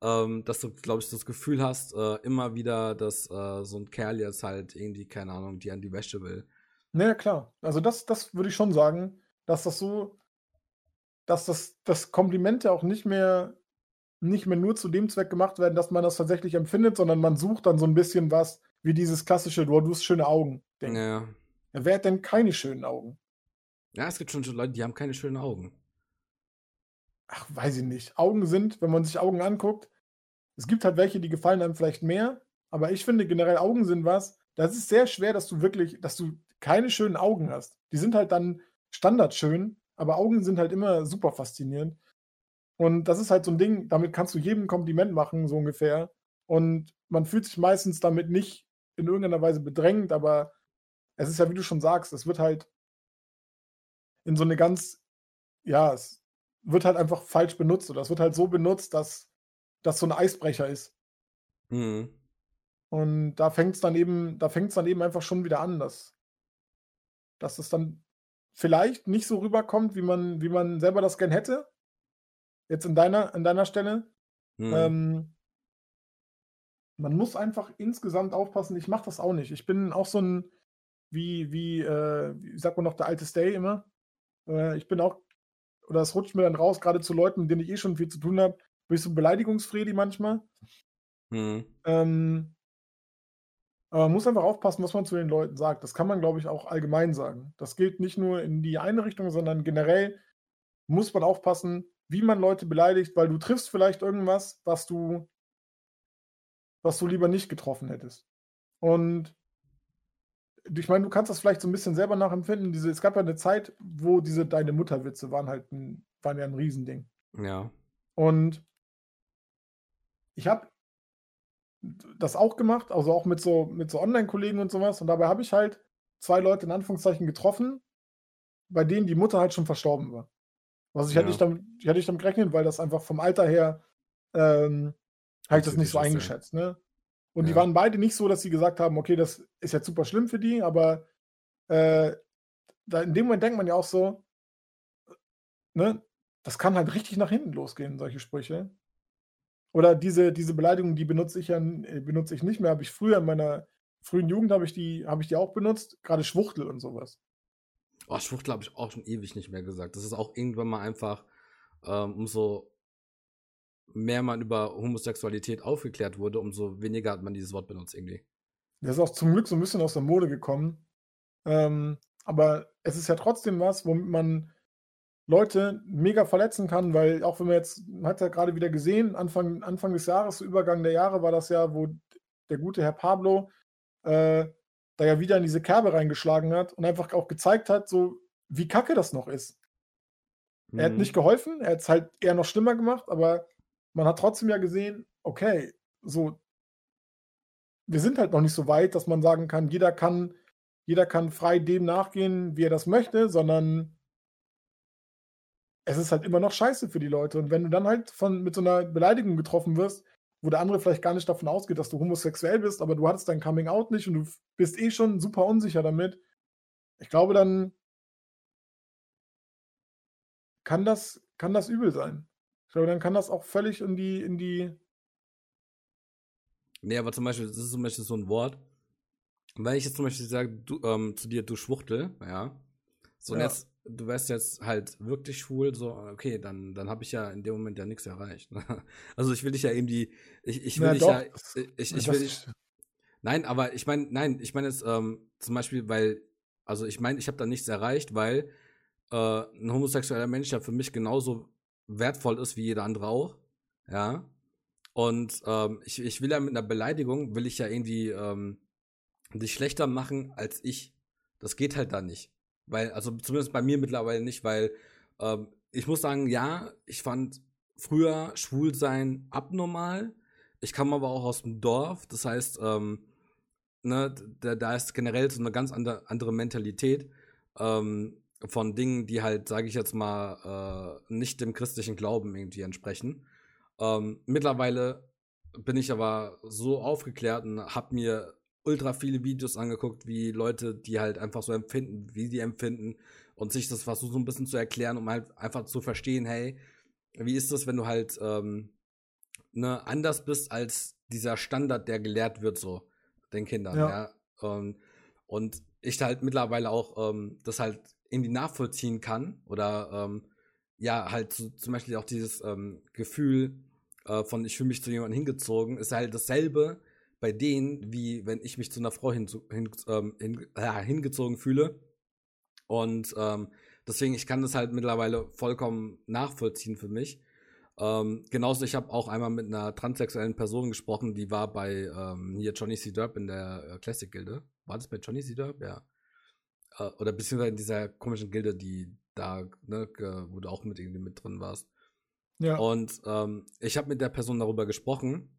Speaker 1: ähm, dass du, glaube ich, das Gefühl hast, äh, immer wieder, dass äh, so ein Kerl jetzt halt irgendwie, keine Ahnung, die an die Wäsche will.
Speaker 2: Naja, klar. Also das, das würde ich schon sagen, dass das so dass das, dass Komplimente auch nicht mehr, nicht mehr nur zu dem Zweck gemacht werden, dass man das tatsächlich empfindet, sondern man sucht dann so ein bisschen was, wie dieses klassische, du, du hast schöne Augen.
Speaker 1: Denken. Ja.
Speaker 2: Wer hat denn keine schönen Augen?
Speaker 1: Ja, es gibt schon Leute, die haben keine schönen Augen.
Speaker 2: Ach, weiß ich nicht. Augen sind, wenn man sich Augen anguckt, es gibt halt welche, die gefallen einem vielleicht mehr, aber ich finde generell Augen sind was, das ist sehr schwer, dass du wirklich, dass du keine schönen Augen hast. Die sind halt dann standardschön, aber Augen sind halt immer super faszinierend. Und das ist halt so ein Ding, damit kannst du jedem Kompliment machen, so ungefähr. Und man fühlt sich meistens damit nicht in irgendeiner Weise bedrängt, aber es ist ja, wie du schon sagst, es wird halt in so eine ganz, ja, es wird halt einfach falsch benutzt oder es wird halt so benutzt, dass das so ein Eisbrecher ist. Mhm. Und da fängt es dann eben, da fängt es dann eben einfach schon wieder an, dass, dass es dann vielleicht nicht so rüberkommt, wie man, wie man selber das gern hätte. Jetzt in deiner, an deiner Stelle. Mhm. Ähm, man muss einfach insgesamt aufpassen. Ich mache das auch nicht. Ich bin auch so ein, wie, wie, äh, wie sagt man noch, der alte Stay immer. Äh, ich bin auch, oder es rutscht mir dann raus, gerade zu Leuten, mit denen ich eh schon viel zu tun habe, bin ich so Beleidigungsfredi manchmal. Mhm. Ähm, man muss einfach aufpassen, was man zu den Leuten sagt. Das kann man, glaube ich, auch allgemein sagen. Das gilt nicht nur in die eine Richtung, sondern generell muss man aufpassen, wie man Leute beleidigt, weil du triffst vielleicht irgendwas, was du, was du lieber nicht getroffen hättest. Und ich meine, du kannst das vielleicht so ein bisschen selber nachempfinden. Diese, es gab ja eine Zeit, wo diese deine Mutterwitze waren halt ein, waren ja ein Riesending.
Speaker 1: Ja.
Speaker 2: Und ich habe das auch gemacht, also auch mit so, mit so Online-Kollegen und sowas. Und dabei habe ich halt zwei Leute in Anführungszeichen getroffen, bei denen die Mutter halt schon verstorben war. Also ich ja. hätte nicht damit, ich hätte nicht damit gerechnet, weil das einfach vom Alter her ähm, habe ich das nicht so eingeschätzt. Ne? Und ja. die waren beide nicht so, dass sie gesagt haben, okay, das ist jetzt super schlimm für die, aber äh, da in dem Moment denkt man ja auch so, ne, das kann halt richtig nach hinten losgehen, solche Sprüche. Oder diese, diese Beleidigung, die benutze ich ja äh, benutze ich nicht mehr. Habe ich früher in meiner frühen Jugend habe ich die, habe ich die auch benutzt, gerade Schwuchtel und sowas.
Speaker 1: Oh, Schwuchtel habe ich auch schon ewig nicht mehr gesagt. Das ist auch irgendwann mal einfach, ähm, um so mehr man über Homosexualität aufgeklärt wurde, umso weniger hat man dieses Wort benutzt irgendwie.
Speaker 2: Der ist auch zum Glück so ein bisschen aus der Mode gekommen. Ähm, aber es ist ja trotzdem was, womit man Leute mega verletzen kann, weil auch wenn man jetzt, man hat ja gerade wieder gesehen, Anfang, Anfang des Jahres, Übergang der Jahre war das ja, wo der gute Herr Pablo äh, da ja wieder in diese Kerbe reingeschlagen hat und einfach auch gezeigt hat, so wie kacke das noch ist. Mhm. Er hat nicht mhm. geholfen, er hat es halt eher noch schlimmer gemacht, aber man hat trotzdem ja gesehen, okay, so, wir sind halt noch nicht so weit, dass man sagen kann, jeder kann, jeder kann frei dem nachgehen, wie er das möchte, sondern es ist halt immer noch scheiße für die Leute. Und wenn du dann halt von, mit so einer Beleidigung getroffen wirst, wo der andere vielleicht gar nicht davon ausgeht, dass du homosexuell bist, aber du hattest dein Coming Out nicht und du bist eh schon super unsicher damit. Ich glaube, dann kann das, kann das übel sein. Ich glaube, dann kann das auch völlig in die, in die.
Speaker 1: Nee, aber zum Beispiel, das ist zum Beispiel so ein Wort. Wenn ich jetzt zum Beispiel sage, du, ähm, zu dir, du Schwuchtel, ja. So, und jetzt du wärst jetzt halt wirklich schwul, so, okay, dann, dann habe ich ja in dem Moment ja nichts erreicht. also ich will dich ja eben die, ich, ich will ja, dich doch. ja, ich, ich will dich, nein, aber ich meine, nein, ich meine jetzt ähm, zum Beispiel, weil, also ich meine, ich habe da nichts erreicht, weil äh, ein homosexueller Mensch ja für mich genauso wertvoll ist wie jeder andere auch, ja. Und ähm, ich, ich will ja mit einer Beleidigung, will ich ja irgendwie ähm, dich schlechter machen als ich. Das geht halt da nicht. Weil, also zumindest bei mir mittlerweile nicht, weil ähm, ich muss sagen, ja, ich fand früher Schwulsein abnormal. Ich kam aber auch aus dem Dorf, das heißt, ähm, ne, da, da ist generell so eine ganz andere, andere Mentalität ähm, von Dingen, die halt, sage ich jetzt mal, äh, nicht dem christlichen Glauben irgendwie entsprechen. Ähm, mittlerweile bin ich aber so aufgeklärt und habe mir ultra viele Videos angeguckt, wie Leute, die halt einfach so empfinden, wie sie empfinden und sich das versucht so ein bisschen zu erklären, um halt einfach zu verstehen, hey, wie ist das, wenn du halt ähm, ne, anders bist als dieser Standard, der gelehrt wird, so den Kindern, ja. ja? Und, und ich halt mittlerweile auch ähm, das halt irgendwie nachvollziehen kann oder ähm, ja, halt so, zum Beispiel auch dieses ähm, Gefühl äh, von ich fühle mich zu jemandem hingezogen, ist halt dasselbe, bei denen, wie wenn ich mich zu einer Frau hin, hin, ähm, hin, äh, hingezogen fühle. Und ähm, deswegen, ich kann das halt mittlerweile vollkommen nachvollziehen für mich. Ähm, genauso, ich habe auch einmal mit einer transsexuellen Person gesprochen, die war bei ähm, hier Johnny C. Derb in der äh, Classic-Gilde. War das bei Johnny C. Derb? Ja. Äh, oder beziehungsweise in dieser komischen Gilde, die da, ne, wo du auch mit irgendwie mit drin warst. Ja. Und ähm, ich habe mit der Person darüber gesprochen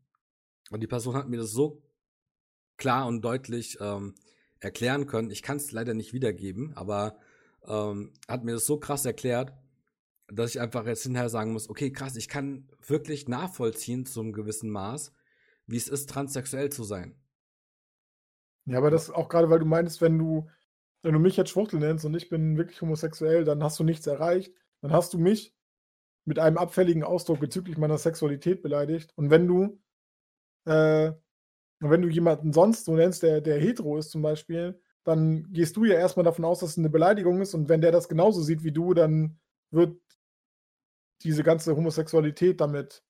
Speaker 1: und die Person hat mir das so klar und deutlich ähm, erklären können. Ich kann es leider nicht wiedergeben, aber ähm, hat mir das so krass erklärt, dass ich einfach jetzt hinterher sagen muss, okay, krass, ich kann wirklich nachvollziehen zum gewissen Maß, wie es ist, transsexuell zu sein.
Speaker 2: Ja, aber das auch gerade, weil du meinst, wenn du, wenn du mich jetzt Schwuchtel nennst und ich bin wirklich homosexuell, dann hast du nichts erreicht. Dann hast du mich mit einem abfälligen Ausdruck bezüglich meiner Sexualität beleidigt. Und wenn du äh, wenn du jemanden sonst so nennst, der, der hetero ist zum Beispiel, dann gehst du ja erstmal davon aus, dass es eine Beleidigung ist und wenn der das genauso sieht wie du, dann wird diese ganze Homosexualität damit,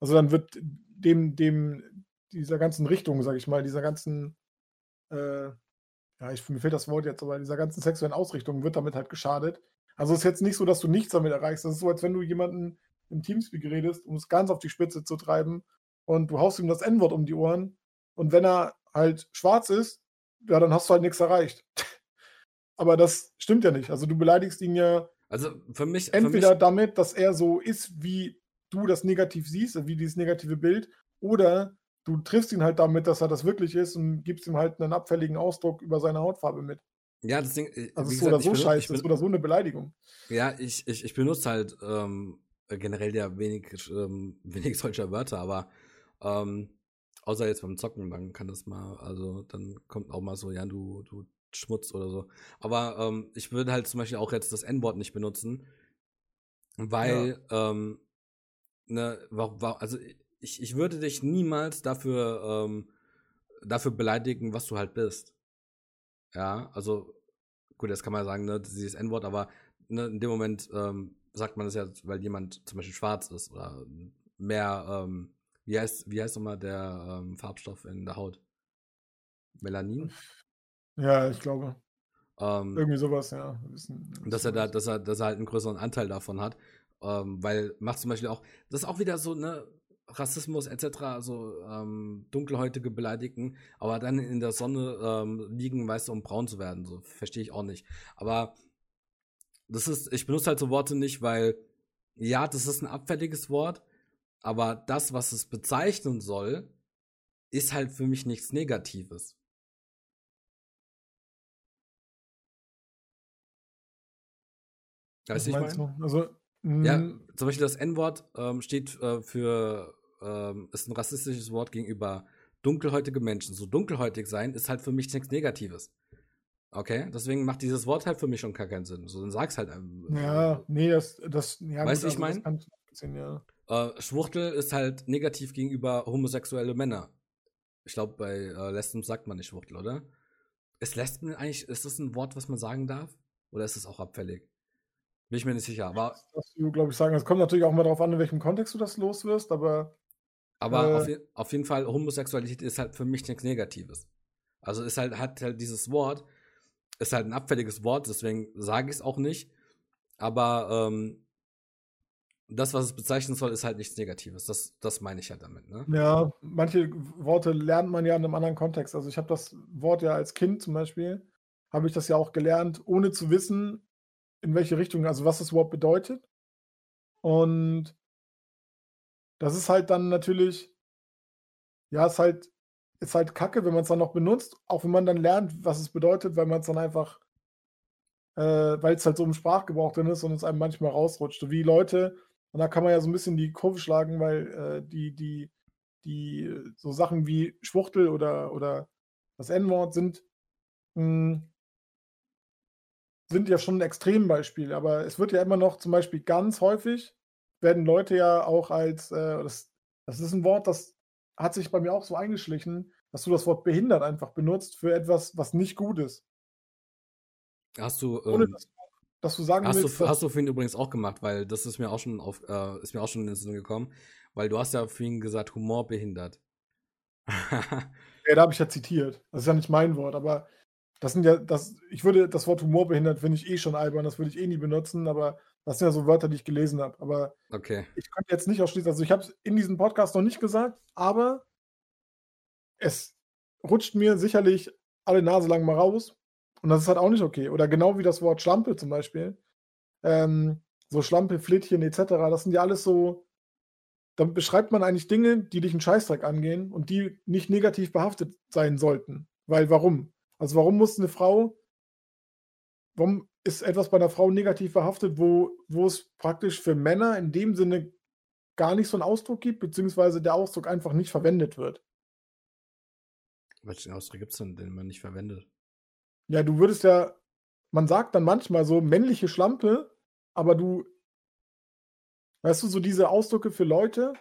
Speaker 2: also dann wird dem, dem, dieser ganzen Richtung, sag ich mal, dieser ganzen, äh, ja, ich, mir fehlt das Wort jetzt, aber dieser ganzen sexuellen Ausrichtung wird damit halt geschadet. Also es ist jetzt nicht so, dass du nichts damit erreichst. Das ist so, als wenn du jemanden im Teamspeak redest, um es ganz auf die Spitze zu treiben und du haust ihm das N-Wort um die Ohren. Und wenn er halt schwarz ist, ja, dann hast du halt nichts erreicht. Aber das stimmt ja nicht. Also du beleidigst ihn ja
Speaker 1: also für mich
Speaker 2: entweder
Speaker 1: für mich
Speaker 2: damit, dass er so ist, wie du das negativ siehst, wie dieses negative Bild, oder du triffst ihn halt damit, dass er das wirklich ist und gibst ihm halt einen abfälligen Ausdruck über seine Hautfarbe mit.
Speaker 1: Ja, das Ding,
Speaker 2: äh, also ist so oder so scheiße, ist oder so eine Beleidigung.
Speaker 1: Ja, ich, ich, ich benutze halt ähm, generell ja wenig, ähm, wenig solcher Wörter, aber ähm, außer jetzt beim Zocken, dann kann das mal, also dann kommt auch mal so, ja, du, du Schmutz oder so. Aber ähm, ich würde halt zum Beispiel auch jetzt das N-Wort nicht benutzen, weil, ja. ähm, ne, also ich, ich würde dich niemals dafür, ähm, dafür beleidigen, was du halt bist. Ja, also, gut, jetzt kann man sagen, ne, dieses N-Wort, aber ne, in dem Moment ähm, sagt man das ja, weil jemand zum Beispiel schwarz ist oder mehr, ähm, wie heißt, wie heißt nochmal der ähm, Farbstoff in der Haut? Melanin?
Speaker 2: Ja, ich glaube.
Speaker 1: Ähm,
Speaker 2: Irgendwie sowas, ja. Wissen,
Speaker 1: dass er da, dass er, dass er halt einen größeren Anteil davon hat. Ähm, weil macht zum Beispiel auch, das ist auch wieder so, ne, Rassismus etc., also ähm, dunkelhäutige beleidigen, aber dann in der Sonne ähm, liegen, weißt du, um braun zu werden. So verstehe ich auch nicht. Aber das ist, ich benutze halt so Worte nicht, weil ja, das ist ein abfälliges Wort, aber das, was es bezeichnen soll, ist halt für mich nichts Negatives. Weißt du, ich meine?
Speaker 2: Also,
Speaker 1: ja,
Speaker 2: mm,
Speaker 1: zum Beispiel das N-Wort ähm, steht äh, für, ähm, ist ein rassistisches Wort gegenüber dunkelhäutige Menschen. So dunkelhäutig sein ist halt für mich nichts Negatives. Okay, deswegen macht dieses Wort halt für mich schon gar keinen Sinn. So, dann sag's halt. Ähm,
Speaker 2: ja, nee, das, das, ja,
Speaker 1: Weißt du,
Speaker 2: gut,
Speaker 1: ich
Speaker 2: also das
Speaker 1: mein?
Speaker 2: kann ich sehen, ja.
Speaker 1: Äh, Schwuchtel ist halt negativ gegenüber homosexuelle Männer. Ich glaube, bei äh, Lesben sagt man nicht Schwuchtel, oder? Ist Lesben eigentlich, ist das ein Wort, was man sagen darf? Oder ist es auch abfällig? Bin ich mir nicht sicher. Aber,
Speaker 2: Das du, glaube ich, sagen. Es kommt natürlich auch mal darauf an, in welchem Kontext du das los wirst, aber
Speaker 1: aber
Speaker 2: Äh.
Speaker 1: auf, je- auf jeden Fall, Homosexualität ist halt für mich nichts Negatives. Also ist halt, hat halt dieses Wort, ist halt ein abfälliges Wort, deswegen sage ich es auch nicht. Aber ähm, das, was es bezeichnen soll, ist halt nichts Negatives. Das, das meine ich halt damit, ne?
Speaker 2: ja, manche Worte lernt man ja in einem anderen Kontext. Also ich habe das Wort ja als Kind zum Beispiel, habe ich das ja auch gelernt, ohne zu wissen, in welche Richtung, also was das Wort bedeutet. Und das ist halt dann natürlich, ja, ist halt, ist halt kacke, wenn man es dann noch benutzt, auch wenn man dann lernt, was es bedeutet, weil man es dann einfach, äh, weil es halt so im Sprachgebrauch drin ist und es einem manchmal rausrutscht. Wie Leute, und da kann man ja so ein bisschen die Kurve schlagen, weil äh, die, die, die, äh, so Sachen wie Schwuchtel oder, oder das N-Wort sind, mh, sind ja schon ein Extrembeispiel, aber es wird ja immer noch zum Beispiel ganz häufig, werden Leute ja auch als, äh, das, das ist ein Wort, das hat sich bei mir auch so eingeschlichen, dass du das Wort behindert einfach benutzt für etwas, was nicht gut ist.
Speaker 1: Hast du,
Speaker 2: Ohne
Speaker 1: ähm,
Speaker 2: dass, dass du sagen
Speaker 1: hast,
Speaker 2: willst,
Speaker 1: du, hast du vorhin übrigens auch gemacht, weil das ist mir auch schon auf, äh, ist mir auch schon in den Sinn gekommen, weil du hast ja vorhin gesagt, Humor behindert.
Speaker 2: ja, da habe ich ja zitiert. Das ist ja nicht mein Wort, aber das sind ja, das, ich würde das Wort Humor behindert, finde ich eh schon albern, das würde ich eh nie benutzen, aber das sind ja so Wörter, die ich gelesen habe. Aber
Speaker 1: okay.
Speaker 2: ich könnte jetzt nicht ausschließen, also ich habe es in diesem Podcast noch nicht gesagt, aber es rutscht mir sicherlich alle Nase lang mal raus. Und das ist halt auch nicht okay. Oder genau wie das Wort Schlampe zum Beispiel. Ähm, so Schlampe, Flittchen etc. Das sind ja alles so. Damit beschreibt man eigentlich Dinge, die dich einen Scheißdreck angehen und die nicht negativ behaftet sein sollten. Weil warum? Also warum muss eine Frau, warum ist etwas bei einer Frau negativ behaftet, wo, wo es praktisch für Männer in dem Sinne gar nicht so einen Ausdruck gibt, beziehungsweise der Ausdruck einfach nicht verwendet wird?
Speaker 1: Welchen Ausdruck gibt es denn, den man nicht verwendet?
Speaker 2: Ja, du würdest ja, man sagt dann manchmal so männliche Schlampe, aber du, weißt du, so diese Ausdrücke für Leute,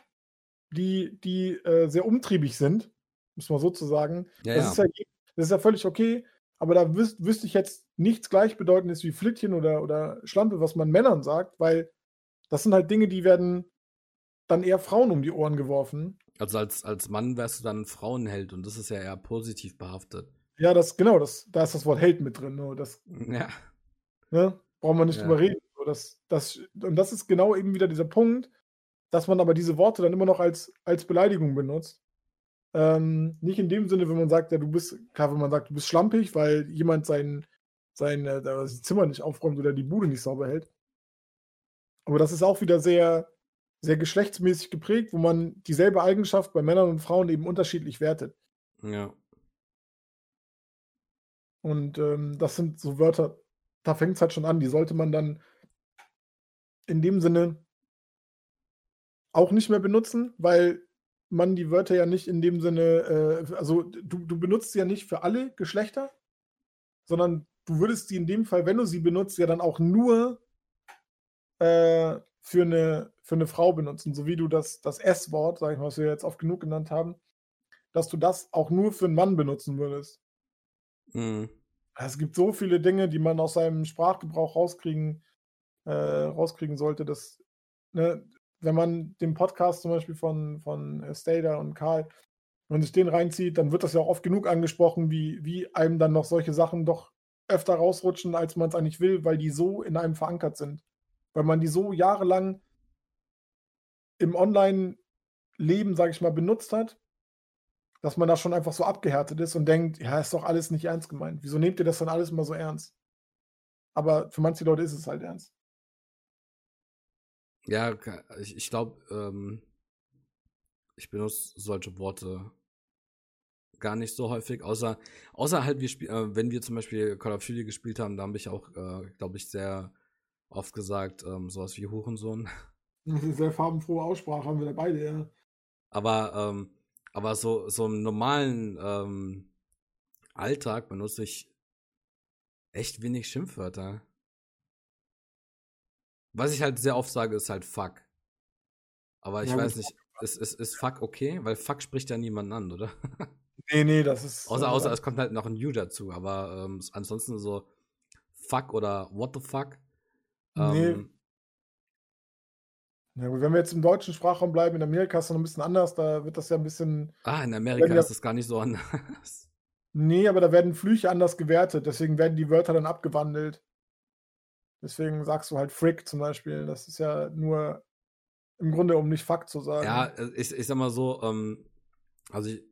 Speaker 2: die, die äh, sehr umtriebig sind, muss man so zu sagen,
Speaker 1: Ja,
Speaker 2: das,
Speaker 1: ja.
Speaker 2: Ist ja, das ist ja völlig okay, aber da wüs wüsste ich jetzt nichts Gleichbedeutendes wie Flittchen oder, oder Schlampe, was man Männern sagt, weil das sind halt Dinge, die werden dann eher Frauen um die Ohren geworfen.
Speaker 1: Also als, als Mann wärst du dann ein Frauenheld und das ist ja eher positiv behaftet.
Speaker 2: Ja, das, genau, das, da ist das Wort Held mit drin. Nur das
Speaker 1: Ja.
Speaker 2: Ne? Brauchen wir nicht
Speaker 1: Ja.
Speaker 2: drüber reden. Das, das, und das ist genau eben wieder dieser Punkt, dass man aber diese Worte dann immer noch als, als Beleidigung benutzt. Ähm, nicht in dem Sinne, wenn man sagt, ja, du bist, klar, wenn man sagt, du bist schlampig, weil jemand sein, sein äh, Zimmer nicht aufräumt oder die Bude nicht sauber hält. Aber das ist auch wieder sehr, sehr geschlechtsmäßig geprägt, wo man dieselbe Eigenschaft bei Männern und Frauen eben unterschiedlich wertet.
Speaker 1: Ja.
Speaker 2: Und ähm, das sind so Wörter, da fängt es halt schon an. Die sollte man dann in dem Sinne auch nicht mehr benutzen, weil man die Wörter ja nicht in dem Sinne, äh, also du, du benutzt sie ja nicht für alle Geschlechter, sondern du würdest sie in dem Fall, wenn du sie benutzt, ja dann auch nur äh, für, eine, für eine Frau benutzen, so wie du das, das S-Wort, sag ich mal, was wir jetzt oft genug genannt haben, dass du das auch nur für einen Mann benutzen würdest.
Speaker 1: Mhm.
Speaker 2: Es gibt so viele Dinge, die man aus seinem Sprachgebrauch rauskriegen, äh, rauskriegen sollte. Dass, ne, wenn man den Podcast zum Beispiel von, von Stader und Karl, wenn sich den reinzieht, dann wird das ja auch oft genug angesprochen, wie, wie einem dann noch solche Sachen doch öfter rausrutschen, als man es eigentlich will, weil die so in einem verankert sind. Weil man die so jahrelang im Online-Leben, sage ich mal, benutzt hat, dass man da schon einfach so abgehärtet ist und denkt, ja, ist doch alles nicht ernst gemeint. Wieso nehmt ihr das dann alles immer so ernst? Aber für manche Leute ist es halt ernst.
Speaker 1: Ja, ich, ich glaube, ähm, ich benutze solche Worte gar nicht so häufig, außer, außer halt, wir spiel, äh, wenn wir zum Beispiel Call of Duty gespielt haben, da habe ich auch, äh, glaube ich, sehr oft gesagt, ähm, sowas wie Hurensohn.
Speaker 2: Sehr farbenfrohe Aussprache haben wir da beide, ja.
Speaker 1: Aber, ähm, aber so, so im normalen ähm, Alltag benutze ich echt wenig Schimpfwörter. Was ich halt sehr oft sage, ist halt fuck. Aber ich ja, weiß nicht, ist, ist, ist fuck okay? Weil fuck spricht ja niemanden an, oder?
Speaker 2: Nee, nee, das ist.
Speaker 1: Außer, außer es kommt halt noch ein U dazu, aber ähm, ansonsten so fuck oder what the fuck.
Speaker 2: Ähm, nee. Ja, wenn wir jetzt im deutschen Sprachraum bleiben, in Amerika ist es noch ein bisschen anders, da wird das ja ein bisschen.
Speaker 1: Ah, in Amerika ist das gar nicht so anders.
Speaker 2: Nee, aber da werden Flüche anders gewertet, deswegen werden die Wörter dann abgewandelt. Deswegen sagst du halt Frick zum Beispiel. Das ist ja nur im Grunde, um nicht Fakt zu sagen.
Speaker 1: Ja, äh, ich, ich sag mal so, ähm, also ich,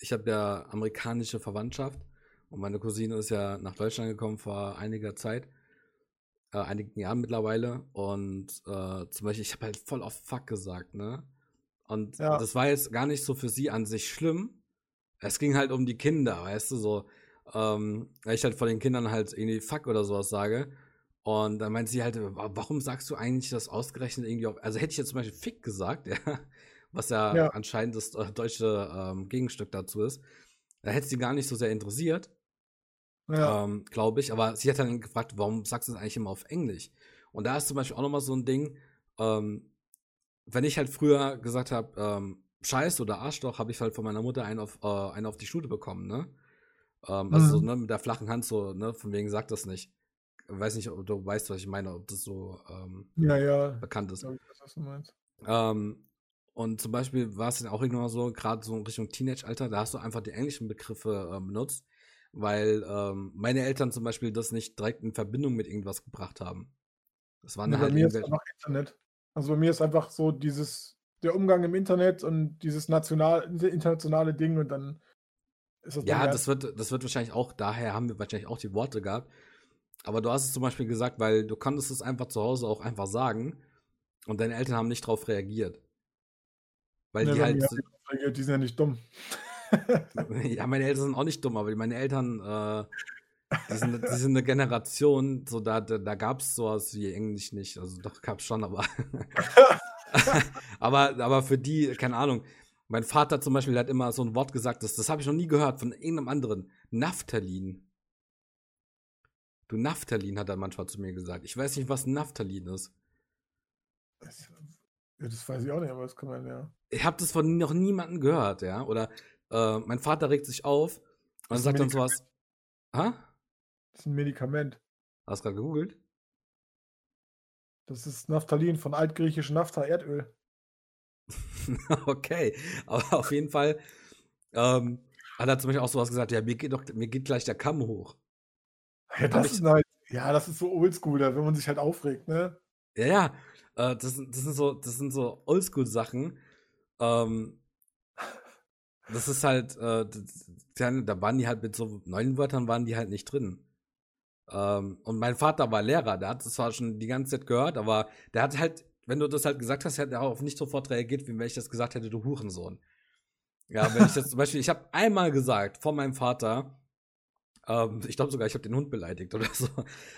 Speaker 1: ich habe ja amerikanische Verwandtschaft und meine Cousine ist ja nach Deutschland gekommen vor einiger Zeit, äh, einigen Jahren mittlerweile. Und äh, zum Beispiel, ich habe halt voll auf Fuck gesagt, ne? Und ja. das war jetzt gar nicht so für sie an sich schlimm, es ging halt um die Kinder, weißt du, so, ähm, ich halt vor den Kindern halt irgendwie Fuck oder sowas sage. Und dann meint sie halt, warum sagst du eigentlich das ausgerechnet irgendwie auf, also hätte ich jetzt zum Beispiel Fick gesagt, ja, was ja, ja. anscheinend das äh, deutsche ähm, Gegenstück dazu ist, da hätte sie gar nicht so sehr interessiert, ja. ähm, glaube ich, aber sie hat dann gefragt, warum sagst du das eigentlich immer auf Englisch? Und da ist zum Beispiel auch nochmal so ein Ding, ähm, wenn ich halt früher gesagt habe, ähm, Scheiß oder Arschloch habe ich halt von meiner Mutter einen auf, äh, einen auf die Schule bekommen, ne? Ähm, also mhm. so, ne, mit der flachen Hand so, ne, von wegen sagt das nicht. Ich weiß nicht, ob du weißt, was ich meine, ob das so ähm,
Speaker 2: ja, ja.
Speaker 1: bekannt ist.
Speaker 2: Meinst.
Speaker 1: Ähm, und zum Beispiel war es dann auch irgendwann so, gerade so in Richtung Teenage-Alter, da hast du einfach die englischen Begriffe äh, benutzt, weil ähm, meine Eltern zum Beispiel das nicht direkt in Verbindung mit irgendwas gebracht haben.
Speaker 2: Das waren ja, halt bei mir ist einfach Internet. Also bei mir ist einfach so dieses der Umgang im Internet und dieses national, internationale Ding und dann
Speaker 1: ist das. Ja, das wird, das wird wahrscheinlich auch, daher haben wir wahrscheinlich auch die Worte gehabt. Aber du hast es zum Beispiel gesagt, weil du konntest es einfach zu Hause auch einfach sagen und deine Eltern haben nicht darauf reagiert.
Speaker 2: Weil ja, die halt. Die, die sind ja nicht dumm.
Speaker 1: ja, meine Eltern sind auch nicht dumm, aber meine Eltern, äh, die, sind, die sind eine Generation, so da, da, da gab es sowas wie Englisch nicht. Also doch gab es schon, aber aber, aber für die, keine Ahnung. Mein Vater zum Beispiel hat immer so ein Wort gesagt, das, das habe ich noch nie gehört von irgendeinem anderen. Naphthalin. Du Naphthalin, hat er manchmal zu mir gesagt. Ich weiß nicht, was Naphthalin ist.
Speaker 2: Das, das weiß ich auch nicht, aber das kann man ja.
Speaker 1: Ich habe das von noch niemandem gehört, ja. Oder äh, mein Vater regt sich auf und sagt dann sowas.
Speaker 2: Ha? Das ist ein Medikament.
Speaker 1: Hast du gerade gegoogelt?
Speaker 2: Das ist Naphthalin von altgriechisch Naphtha, Erdöl.
Speaker 1: okay, aber auf jeden Fall ähm, hat er zum Beispiel auch sowas gesagt, ja, mir geht doch, mir geht gleich der Kamm hoch.
Speaker 2: Ja, das ist halt, ja, das ist so oldschool, wenn man sich halt aufregt, ne?
Speaker 1: Ja, ja. Äh, das, das, sind so, das sind so Oldschool-Sachen. Ähm, das ist halt, äh, da waren die halt mit so neuen Wörtern waren die halt nicht drin. Ähm, und mein Vater war Lehrer, der hat es zwar schon die ganze Zeit gehört, aber der hat halt, wenn du das halt gesagt hast, hat er auch nicht sofort reagiert, wie wenn ich das gesagt hätte, du Hurensohn. Ja, wenn ich das zum Beispiel, ich habe einmal gesagt von meinem Vater, ähm, ich glaube sogar, ich habe den Hund beleidigt oder so,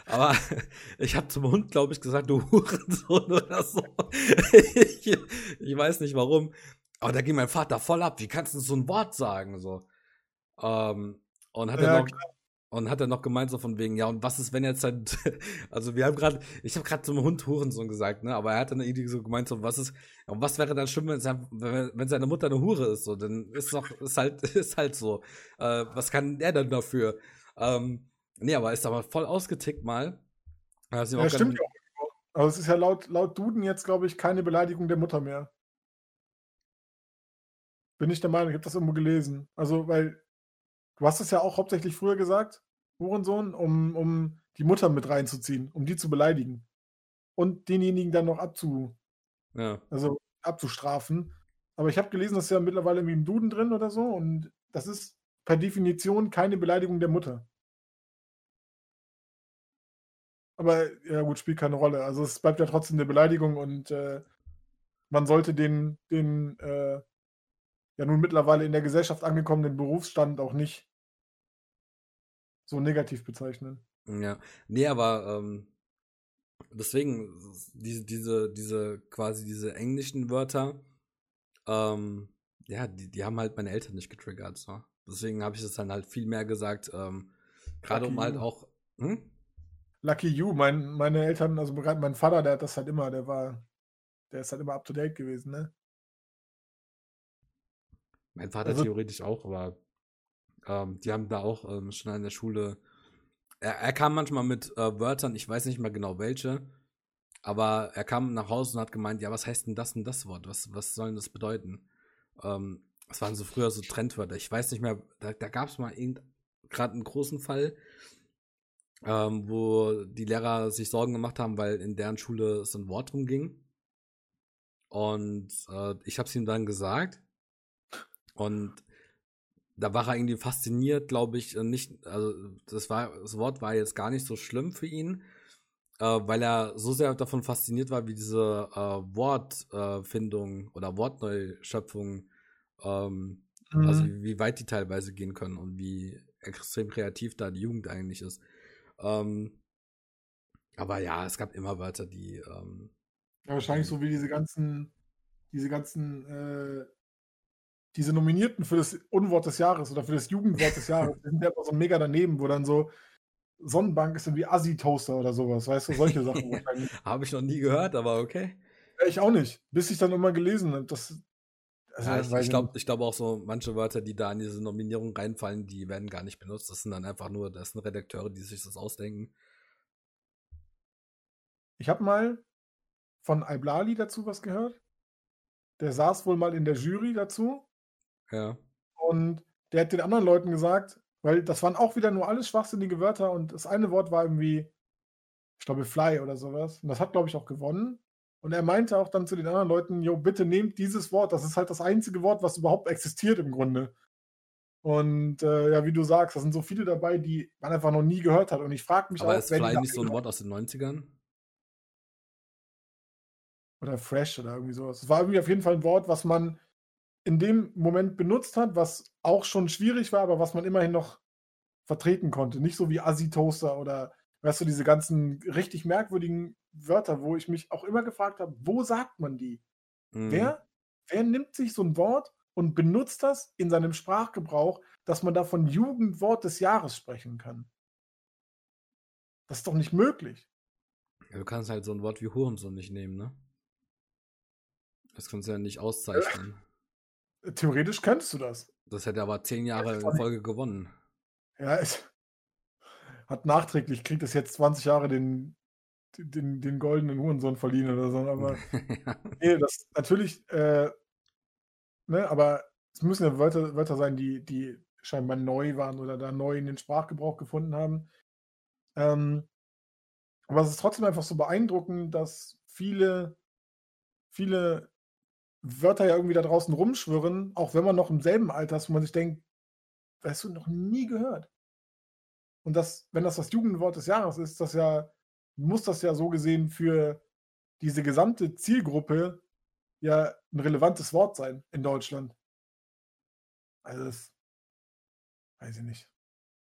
Speaker 1: aber ich habe zum Hund, glaube ich, gesagt, du Hurensohn oder so. ich, ich, weiß nicht warum, aber da ging mein Vater voll ab. Wie kannst du so ein Wort sagen so? Ähm, und hat ja, er noch, klar. Und hat er noch gemeint, so von wegen, ja, und was ist, wenn jetzt halt, also wir haben gerade, ich habe gerade zum Hund Hurensohn gesagt, ne, aber er hat dann irgendwie so gemeint, so, was ist, was wäre dann schlimm, wenn, sein, wenn seine Mutter eine Hure ist, so, dann ist doch, ist halt, ist halt so. Äh, was kann er denn dafür? Ähm, nee, aber ist aber voll ausgetickt mal.
Speaker 2: ja, stimmt ja. Aber es ist ja laut, laut Duden jetzt, glaube ich, keine Beleidigung der Mutter mehr. Bin ich der Meinung, ich habe das irgendwo gelesen. Also, weil du hast es ja auch hauptsächlich früher gesagt, Hurensohn, um, um die Mutter mit reinzuziehen, um die zu beleidigen. Und denjenigen dann noch abzu,
Speaker 1: Ja.
Speaker 2: also abzustrafen. Aber ich habe gelesen, das ist ja mittlerweile irgendwie im Duden drin oder so. Und das ist per Definition keine Beleidigung der Mutter. Aber ja gut, spielt keine Rolle. Also es bleibt ja trotzdem eine Beleidigung und äh, man sollte den, den äh, ja nun mittlerweile in der Gesellschaft angekommenen Berufsstand auch nicht so negativ bezeichnen.
Speaker 1: Ja. Nee, aber ähm, deswegen, diese, diese, diese, quasi diese englischen Wörter, ähm, ja, die, die haben halt meine Eltern nicht getriggert. So. Deswegen habe ich das dann halt viel mehr gesagt, ähm, gerade um halt auch. Hm?
Speaker 2: Lucky you, mein, meine Eltern, also gerade mein Vater, der hat das halt immer, der war, der ist halt immer up to date gewesen, ne?
Speaker 1: Mein Vater
Speaker 2: Also,
Speaker 1: theoretisch auch, aber ähm, die haben da auch ähm, schon an der Schule. Er, er kam manchmal mit äh, Wörtern, ich weiß nicht mehr genau welche, aber er kam nach Hause und hat gemeint, ja, was heißt denn das und das Wort? Was, was soll denn das bedeuten? Ähm, das waren so früher so Trendwörter. Ich weiß nicht mehr, da, da gab es mal gerade einen großen Fall, ähm, wo die Lehrer sich Sorgen gemacht haben, weil in deren Schule so ein Wort rumging. Und äh, ich habe es ihm dann gesagt. Und da war er irgendwie fasziniert, glaube ich, äh, nicht, also das war, das Wort war jetzt gar nicht so schlimm für ihn, äh, weil er so sehr davon fasziniert war, wie diese äh, Wortfindung oder Wortneuschöpfung, ähm, also
Speaker 2: mhm.
Speaker 1: wie, wie weit die teilweise gehen können und wie extrem kreativ da die Jugend eigentlich ist. Ähm, aber ja, es gab immer Wörter, die, ähm,
Speaker 2: Ja, wahrscheinlich
Speaker 1: die
Speaker 2: so wie diese ganzen, diese ganzen, äh, diese Nominierten für das Unwort des Jahres oder für das Jugendwort des Jahres, die sind ja immer so mega daneben, wo dann so Sonnenbank ist irgendwie Assi-Toaster oder sowas, weißt du, solche Sachen.
Speaker 1: Habe ich noch nie gehört, aber okay.
Speaker 2: Ja, ich auch nicht, bis ich dann immer gelesen habe, das, also
Speaker 1: Ja, ich, ich glaube glaub auch so, manche Wörter, die da in diese Nominierung reinfallen, die werden gar nicht benutzt. Das sind dann einfach nur, das sind Redakteure, die sich das ausdenken.
Speaker 2: Ich habe mal von Iblali dazu was gehört. Der saß wohl mal in der Jury dazu
Speaker 1: Ja.
Speaker 2: und der hat den anderen Leuten gesagt, weil das waren auch wieder nur alles schwachsinnige Wörter und das eine Wort war irgendwie, ich glaube, Fly oder sowas. Und das hat, glaube ich, auch gewonnen. Und er meinte auch dann zu den anderen Leuten, jo, bitte nehmt dieses Wort, das ist halt das einzige Wort, was überhaupt existiert im Grunde. Und äh, ja, wie du sagst, da sind so viele dabei, die man einfach noch nie gehört hat. Und ich frage mich
Speaker 1: Aber
Speaker 2: auch,
Speaker 1: ist Fly nicht so ein Wort aus den 90ern?
Speaker 2: oder Fresh oder irgendwie sowas. Es war irgendwie auf jeden Fall ein Wort, was man in dem Moment benutzt hat, was auch schon schwierig war, aber was man immerhin noch vertreten konnte. Nicht so wie Assi-Toaster oder, weißt du, diese ganzen richtig merkwürdigen Wörter, wo ich mich auch immer gefragt habe, wo sagt man die?
Speaker 1: Mhm.
Speaker 2: Wer, wer nimmt sich so ein Wort und benutzt das in seinem Sprachgebrauch, dass man da von Jugendwort des Jahres sprechen kann? Das ist doch nicht möglich.
Speaker 1: Ja, du kannst halt so ein Wort wie Hurensohn nicht nehmen, ne? Das kannst du ja nicht auszeichnen.
Speaker 2: Theoretisch könntest du das.
Speaker 1: Das hätte aber zehn Jahre in. Folge gewonnen.
Speaker 2: Ja, es hat nachträglich, kriegt es jetzt 20 Jahre den, den, den goldenen Hurensohn verliehen oder so, aber
Speaker 1: ja.
Speaker 2: nee, das natürlich, äh, ne, aber es müssen ja Wörter, Wörter sein, die, die scheinbar neu waren oder da neu in den Sprachgebrauch gefunden haben. Ähm, aber es ist trotzdem einfach so beeindruckend, dass viele, viele Wörter ja irgendwie da draußen rumschwirren, auch wenn man noch im selben Alter ist, wo man sich denkt, hast du noch nie gehört. Und das, wenn das das Jugendwort des Jahres ist, das ja, muss das ja so gesehen für diese gesamte Zielgruppe ja ein relevantes Wort sein in Deutschland. Also das weiß ich nicht.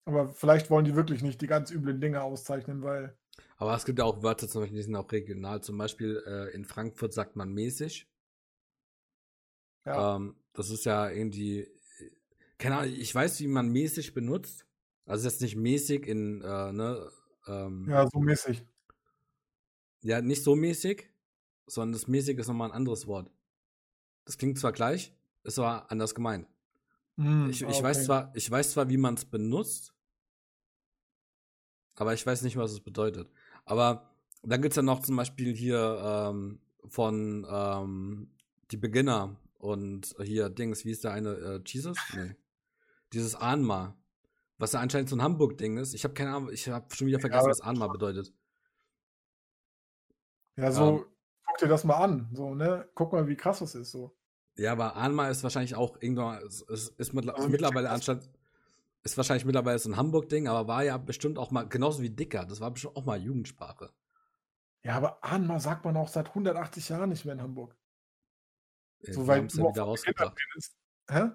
Speaker 2: Aber vielleicht wollen die wirklich nicht die ganz üblen Dinge auszeichnen, weil
Speaker 1: Aber es gibt ja auch Wörter, zum Beispiel, die sind auch regional. Zum Beispiel äh, in Frankfurt sagt man mäßig.
Speaker 2: Ja,
Speaker 1: Ähm, das ist ja irgendwie, keine Ahnung, ich weiß, wie man mäßig benutzt. Also jetzt nicht mäßig in, äh, ne, ähm,
Speaker 2: ja, so mäßig.
Speaker 1: ja, nicht so mäßig, sondern das mäßig ist nochmal ein anderes Wort. Das klingt zwar gleich, ist aber anders gemeint.
Speaker 2: Hm,
Speaker 1: Ich,
Speaker 2: ah,
Speaker 1: ich, weiß zwar, ich weiß zwar, wie man es benutzt, aber ich weiß nicht, was es bedeutet. Aber dann gibt es ja noch zum Beispiel hier ähm, von ähm, die Beginner und hier Dings, wie ist der eine? Äh, Jesus? Nee. Dieses Anma. Was ja anscheinend so ein Hamburg-Ding ist. Ich habe keine Ahnung, ich habe schon wieder vergessen, ja, was Anma bedeutet.
Speaker 2: Ja, so, ähm, guck dir das mal an. So, ne? Guck mal, wie krass das ist. So.
Speaker 1: Ja, aber Anma ist wahrscheinlich auch irgendwann, ist, ist, ist also mittlerweile anstatt, ist wahrscheinlich mittlerweile so ein Hamburg-Ding, aber war ja bestimmt auch mal, genauso wie Dicker, das war bestimmt auch mal Jugendsprache.
Speaker 2: Ja, aber Anma sagt man auch seit 180 Jahren nicht mehr in Hamburg.
Speaker 1: Ja, so weit ja wieder rausgebracht. Hä?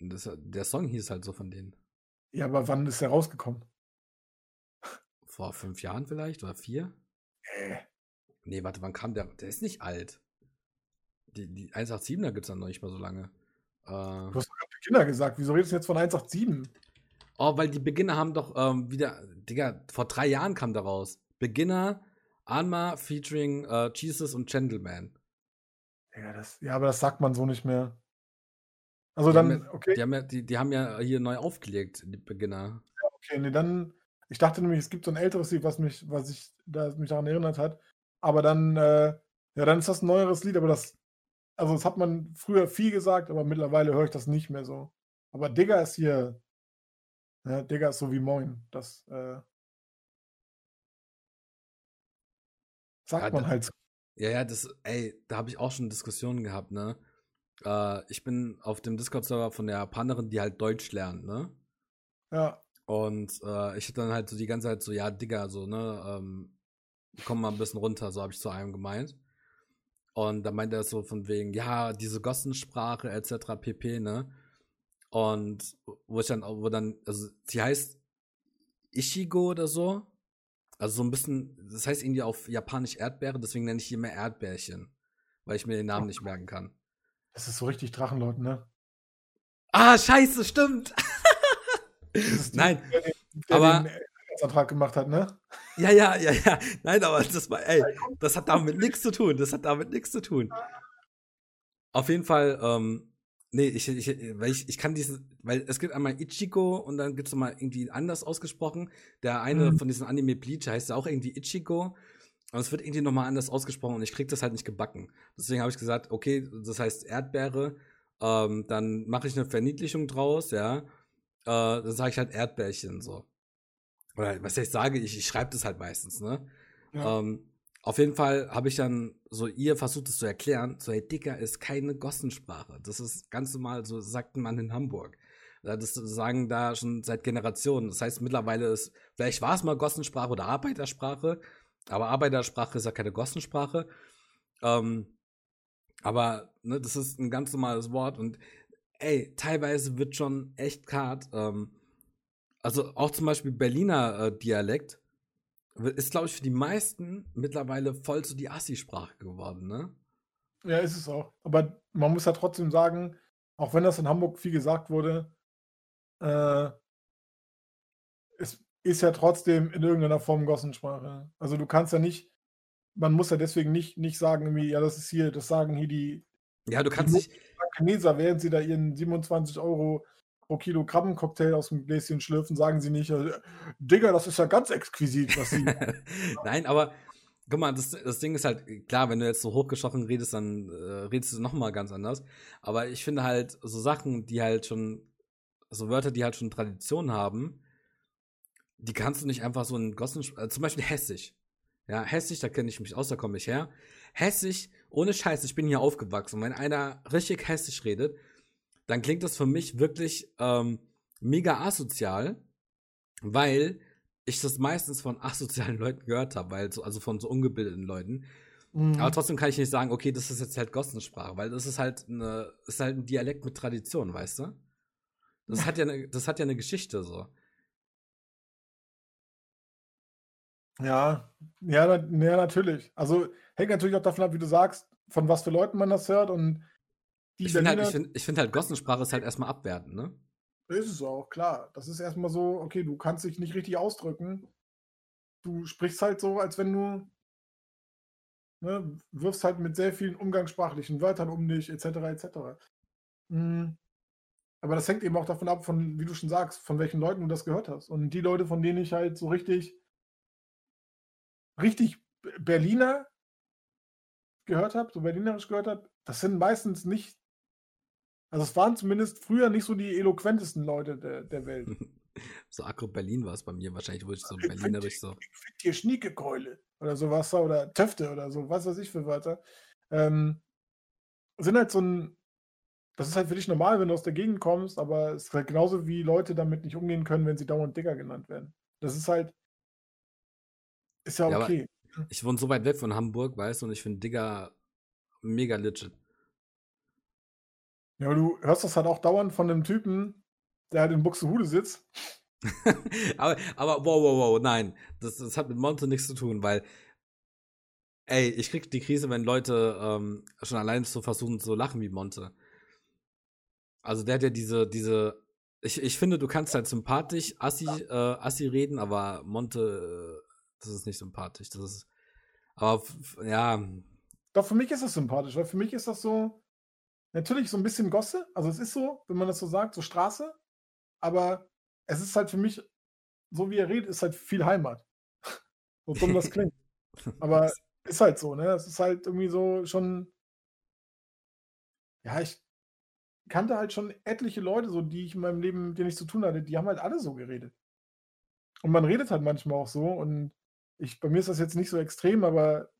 Speaker 1: Das, der Song hieß halt so von denen.
Speaker 2: Ja, aber wann ist der rausgekommen?
Speaker 1: Vor fünf Jahren vielleicht oder vier? Äh. Nee, warte, wann kam der? Der ist nicht alt. Die, die 187er gibt es dann noch nicht mal so lange.
Speaker 2: Äh, du hast gerade Beginner gesagt. Wieso redest du jetzt von 187?
Speaker 1: Oh, weil die Beginner haben doch ähm, wieder, Digga, vor drei Jahren kam der raus. Beginner, Anma featuring äh, Jesus und Gentleman.
Speaker 2: Ja, das, ja, aber das sagt man so nicht mehr. Also die dann,
Speaker 1: ja,
Speaker 2: okay.
Speaker 1: Die haben, ja, die, die haben ja hier neu aufgelegt, die Beginner.
Speaker 2: Ja, okay, nee, dann, ich dachte nämlich, es gibt so ein älteres Lied, was mich, was ich, das mich daran erinnert hat. Aber dann, äh, ja, dann ist das ein neueres Lied, aber das, also das hat man früher viel gesagt, aber mittlerweile höre ich das nicht mehr so. Aber Digger ist hier, ja, Digger ist so wie Moin. Das, äh, sagt ja, man halt so.
Speaker 1: Ja, ja, das, ey, da habe ich auch schon Diskussionen gehabt, ne? Äh, ich bin auf dem Discord-Server von der Japanerin, die halt Deutsch lernt, ne?
Speaker 2: Ja.
Speaker 1: Und äh, ich dann halt so die ganze Zeit so, ja, Digga, so, ne, ähm, komm mal ein bisschen runter, so habe ich zu einem gemeint. Und da meinte er so von wegen, ja, diese Gossensprache etc. pp, ne? Und wo ich dann, wo dann, also sie heißt Ishigo oder so. Also so ein bisschen, das heißt irgendwie auf Japanisch Erdbeere, deswegen nenne ich hier mehr Erdbärchen, weil ich mir den Namen nicht merken kann.
Speaker 2: Das ist so richtig Drachenlord, ne?
Speaker 1: Ah, scheiße, stimmt. Nein,
Speaker 2: der, der aber Antrag gemacht hat, ne?
Speaker 1: Ja, ja, ja, ja. Nein, aber das war, ey, das hat damit nichts zu tun. Das hat damit nichts zu tun. Auf jeden Fall, ähm, Nee, ich, ich, weil ich, ich kann dieses, weil es gibt einmal Ichigo und dann gibt es nochmal irgendwie anders ausgesprochen. Der eine mhm. von diesen Anime Bleach heißt ja auch irgendwie Ichigo. Und es wird irgendwie nochmal anders ausgesprochen und ich krieg das halt nicht gebacken. Deswegen habe ich gesagt, okay, das heißt Erdbeere, ähm, dann mache ich eine Verniedlichung draus, ja. Äh, dann sage ich halt Erdbärchen so. Oder was ich sage, ich, ich schreibe das halt meistens, ne? Ja. Ähm, auf jeden Fall habe ich dann so ihr versucht es zu erklären, so hey Dicker ist keine Gossensprache. Das ist ganz normal, so sagt man in Hamburg. Das sagen da schon seit Generationen. Das heißt, mittlerweile ist, vielleicht war es mal Gossensprache oder Arbeitersprache, aber Arbeitersprache ist ja keine Gossensprache. Ähm, aber ne, das ist ein ganz normales Wort und ey, teilweise wird schon echt hart. Ähm, also auch zum Beispiel Berliner äh, Dialekt ist, glaube ich, für die meisten mittlerweile voll zu die Assi-Sprache geworden, ne?
Speaker 2: Ja, ist es auch. Aber man muss ja trotzdem sagen, auch wenn das in Hamburg viel gesagt wurde, äh, es ist ja trotzdem in irgendeiner Form Gossensprache. Also du kannst ja nicht, man muss ja deswegen nicht, nicht sagen, irgendwie, ja, das ist hier, das sagen hier die.
Speaker 1: Ja, du kannst nicht.
Speaker 2: Chineser, während sie da ihren 27 Euro pro Kilo Krabbencocktail aus dem Gläschen schlürfen, sagen sie nicht, äh, Digga, das ist ja ganz exquisit, was sie.
Speaker 1: Nein, aber guck mal, das, das Ding ist halt, klar, wenn du jetzt so hochgeschochen redest, dann äh, redest du nochmal ganz anders. Aber ich finde halt, so Sachen, die halt schon, so Wörter, die halt schon Tradition haben, die kannst du nicht einfach so in Gossen, äh, zum Beispiel Hessisch. Ja, Hessisch, da kenne ich mich aus, da komme ich her. Hessisch, ohne Scheiß, ich bin hier aufgewachsen. Wenn einer richtig Hessisch redet, dann klingt das für mich wirklich ähm, mega asozial, weil ich das meistens von asozialen Leuten gehört habe, weil so, also von so ungebildeten Leuten. Mhm. Aber trotzdem kann ich nicht sagen, okay, das ist jetzt halt Gossensprache, weil das ist halt eine, ist halt ein Dialekt mit Tradition, weißt du? Das hat ja eine, das hat ja eine Geschichte so.
Speaker 2: Ja, ja, ja, natürlich. Also hängt natürlich auch davon ab, wie du sagst, von was für Leuten man das hört und
Speaker 1: ich finde halt, ich find, ich find halt, Gossensprache ist halt erstmal abwertend, ne?
Speaker 2: Ist es auch, klar. Das ist erstmal so, okay, du kannst dich nicht richtig ausdrücken. Du sprichst halt so, als wenn du ne, wirfst halt mit sehr vielen umgangssprachlichen Wörtern um dich, etc. etc. Mhm. Aber das hängt eben auch davon ab, von, wie du schon sagst, von welchen Leuten du das gehört hast. Und die Leute, von denen ich halt so richtig, richtig Berliner gehört habe, so berlinerisch gehört habe, das sind meistens nicht, also es waren zumindest früher nicht so die eloquentesten Leute der, der Welt.
Speaker 1: so Akro Berlin war es bei mir wahrscheinlich, wo ich so berlinerisch so.
Speaker 2: Ich find hier Schniekekeule oder sowas oder Töfte oder so, was weiß ich für Wörter. Ähm, sind halt so ein, das ist halt für dich normal, wenn du aus der Gegend kommst, aber es ist halt genauso wie Leute damit nicht umgehen können, wenn sie dauernd Digger genannt werden. Das ist halt, ist ja okay. Ja,
Speaker 1: ich wohne so weit weg von Hamburg, weißt du, und ich finde Digger mega legit.
Speaker 2: Ja, du hörst das halt auch dauernd von einem Typen, der halt in Buxtehude sitzt.
Speaker 1: aber, aber wow, wow, wow, nein. Das, das hat mit Monte nichts zu tun, weil, ey, ich krieg die Krise, wenn Leute ähm, schon allein so versuchen zu lachen wie Monte. Also der hat ja diese, diese, ich, ich finde, du kannst halt sympathisch Assi, äh, Assi reden, aber Monte, äh, das ist nicht sympathisch. Das ist, aber ja.
Speaker 2: Doch, für mich ist das sympathisch, weil für mich ist das so, natürlich so ein bisschen Gosse. Also es ist so, wenn man das so sagt, so Straße. Aber es ist halt für mich, so wie er redet, ist halt viel Heimat. so dumm das klingt. Aber ist halt so, ne? Es ist halt irgendwie so schon. Ja, ich kannte halt schon etliche Leute, so die ich in meinem Leben, mit denen ich zu tun hatte, die haben halt alle so geredet. Und man redet halt manchmal auch so und ich, bei mir ist das jetzt nicht so extrem, aber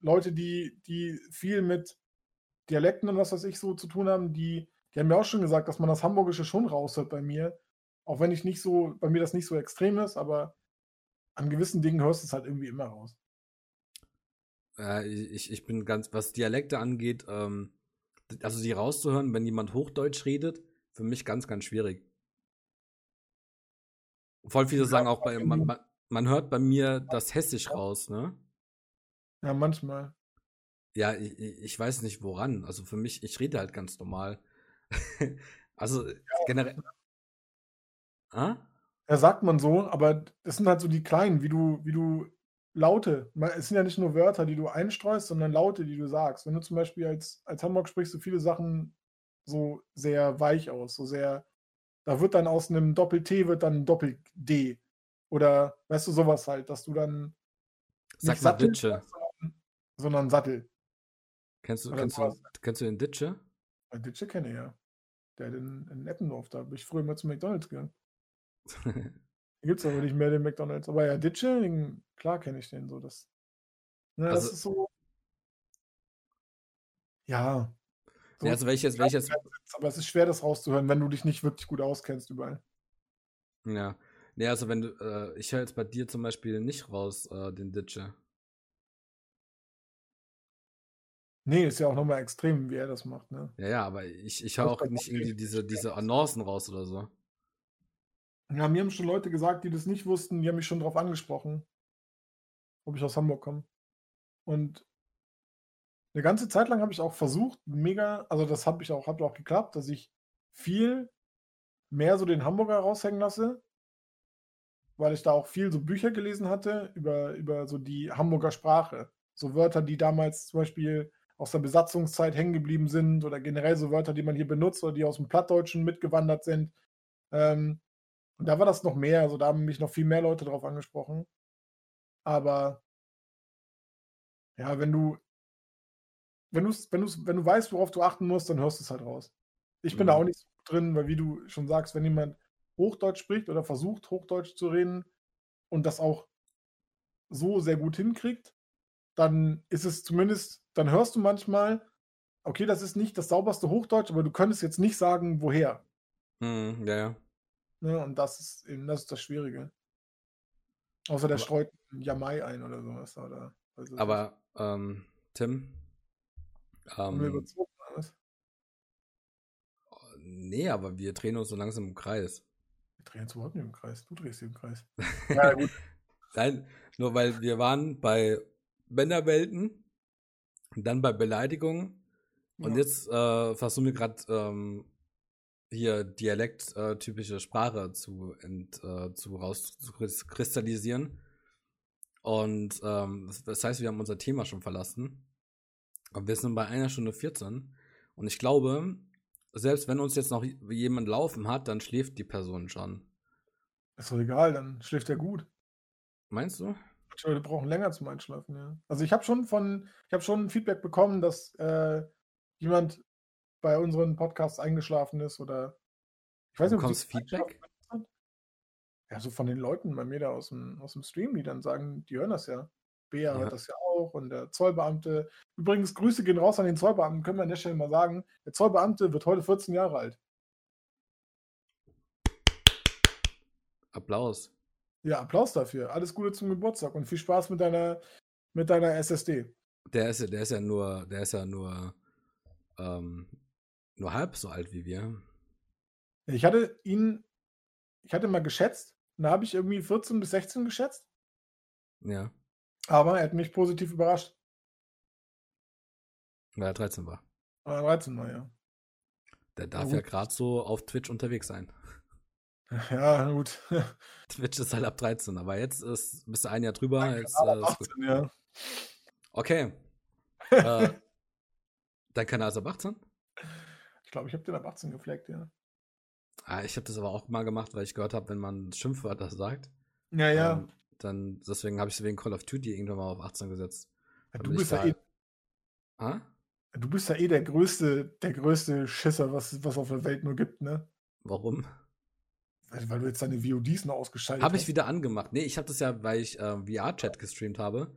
Speaker 2: Leute, die, die viel mit Dialekten und was weiß ich so zu tun haben, die, die haben mir auch schon gesagt, dass man das Hamburgische schon raushört bei mir. Auch wenn ich nicht so, bei mir das nicht so extrem ist, aber an gewissen Dingen hörst du es halt irgendwie immer raus.
Speaker 1: Äh, ich, ich bin ganz, was Dialekte angeht, ähm, also die rauszuhören, wenn jemand Hochdeutsch redet, für mich ganz, ganz schwierig. Voll viele ja, sagen auch bei, man, man, man hört bei mir das Hessisch raus, ne?
Speaker 2: Ja, manchmal.
Speaker 1: Ja, ich, ich weiß nicht woran. Also für mich, ich rede halt ganz normal. also ja, generell.
Speaker 2: Ah? Ja, sagt man so, aber das sind halt so die kleinen, wie du, wie du Laute. Es sind ja nicht nur Wörter, die du einstreust, sondern Laute, die du sagst. Wenn du zum Beispiel als, als Hamburg sprichst, du viele Sachen so sehr weich aus, so sehr, da wird dann aus einem Doppel-T wird dann ein Doppel-D. Oder weißt du, sowas halt, dass du dann
Speaker 1: Sag nicht Sattel, Ditsche.
Speaker 2: sondern Sattel.
Speaker 1: Kennst du, kennst, du, kennst du den Ditsche?
Speaker 2: Ja, Ditsche kenne ich ja. Der in, in Eppendorf, da bin ich früher mal zu McDonalds gegangen. Gibt es aber nicht mehr den McDonalds. Aber ja, Ditsche, den, klar kenne ich den so. Das, ne, also, das ist so. Ja.
Speaker 1: So ja also welches, welches.
Speaker 2: Aber es ist schwer, das rauszuhören, wenn du dich nicht wirklich gut auskennst überall.
Speaker 1: Ja. Nee, also wenn du, äh, ich höre jetzt bei dir zum Beispiel nicht raus, äh, den Ditsche.
Speaker 2: Nee, ist ja auch nochmal extrem, wie er das macht, ne?
Speaker 1: Ja, ja, aber ich, ich höre auch nicht irgendwie diese, diese Annoncen raus oder so.
Speaker 2: Ja, mir haben schon Leute gesagt, die das nicht wussten, die haben mich schon drauf angesprochen, ob ich aus Hamburg komme. Und eine ganze Zeit lang habe ich auch versucht, mega, also das habe ich auch, hat auch geklappt, dass ich viel mehr so den Hamburger raushängen lasse, weil ich da auch viel so Bücher gelesen hatte über, über so die Hamburger Sprache. So Wörter, die damals zum Beispiel aus der Besatzungszeit hängen geblieben sind oder generell so Wörter, die man hier benutzt oder die aus dem Plattdeutschen mitgewandert sind. Ähm, und da war das noch mehr, also da haben mich noch viel mehr Leute drauf angesprochen. Aber ja, wenn du, wenn du, wenn du, wenn du weißt, worauf du achten musst, dann hörst du es halt raus. Ich bin mhm. da auch nicht so drin, weil wie du schon sagst, wenn jemand Hochdeutsch spricht oder versucht, Hochdeutsch zu reden und das auch so sehr gut hinkriegt, dann ist es zumindest, dann hörst du manchmal, okay, das ist nicht das sauberste Hochdeutsch, aber du könntest jetzt nicht sagen, woher.
Speaker 1: Hm, ja, ja.
Speaker 2: Ne, und das ist eben, das ist das Schwierige. Außer der aber, streut Jamai ein oder sowas. Oder,
Speaker 1: also aber, ähm, Tim? Ähm, überzogen, was? Nee, aber wir drehen uns so langsam im Kreis.
Speaker 2: Wir drehen uns überhaupt nicht im Kreis. Du drehst dich im Kreis.
Speaker 1: ja, gut. Nein, nur weil wir waren bei Männerwelten, dann bei Beleidigungen und ja. jetzt äh, versuchen wir gerade ähm, hier dialekttypische äh, Sprache zu, ent, äh, zu rauszukristallisieren. Und ähm, das heißt, wir haben unser Thema schon verlassen. Aber wir sind bei einer Stunde 14. Und ich glaube, selbst wenn uns jetzt noch jemand laufen hat, dann schläft die Person schon.
Speaker 2: Ist doch egal, dann schläft er gut.
Speaker 1: Meinst du?
Speaker 2: Manche Leute brauchen länger zum Einschlafen, ja. Also, ich habe schon von ich habe schon Feedback bekommen, dass, äh, jemand bei unseren Podcasts eingeschlafen ist oder ich weiß nicht, ob
Speaker 1: Feedback?
Speaker 2: Ja, so von den Leuten bei mir da aus'm aus'm Stream, die dann sagen, die hören das ja. Bea hört
Speaker 1: Ja.
Speaker 2: das ja auch und der Zollbeamte. Übrigens, Grüße gehen raus an den Zollbeamten, können wir an der Stelle mal sagen. Der Zollbeamte wird heute 14 Jahre alt.
Speaker 1: Applaus.
Speaker 2: Ja, Applaus dafür. Alles Gute zum Geburtstag und viel Spaß mit deiner mit deiner SSD.
Speaker 1: Der ist ja der ist ja nur der ist ja nur, ähm, nur halb so alt wie wir.
Speaker 2: Ich hatte ihn ich hatte mal geschätzt, da habe ich irgendwie 14 bis 16 geschätzt.
Speaker 1: Ja.
Speaker 2: Aber er hat mich positiv überrascht.
Speaker 1: Weil er 13 war.
Speaker 2: Oder 13 war, ja.
Speaker 1: Der darf ja
Speaker 2: gut.
Speaker 1: grad so auf Twitch unterwegs sein.
Speaker 2: Ja, gut.
Speaker 1: Twitch ist halt ab 13, aber jetzt ist bist du ein Jahr drüber,
Speaker 2: Mein
Speaker 1: jetzt, äh,
Speaker 2: ab
Speaker 1: ist gut.
Speaker 2: 18, ja.
Speaker 1: Okay. Äh, dein Kanal ist ab 18?
Speaker 2: Ich glaube, ich habe den ab 18 gefleckt, ja.
Speaker 1: Ah, ich habe das aber auch mal gemacht, weil ich gehört habe, wenn man Schimpfwörter sagt,
Speaker 2: Ja, ja.
Speaker 1: ähm, dann deswegen habe ich wegen Call of Duty irgendwann mal auf 18 gesetzt.
Speaker 2: Ja, du bist ja
Speaker 1: da
Speaker 2: eh
Speaker 1: Ah?
Speaker 2: du bist ja eh der größte der größte Schisser, was was auf der Welt nur gibt, ne?
Speaker 1: Warum?
Speaker 2: Weil du jetzt deine VODs noch ausgeschaltet
Speaker 1: Habe ich
Speaker 2: hast.
Speaker 1: wieder angemacht. Nee, ich habe das ja, weil ich äh, VR-Chat gestreamt habe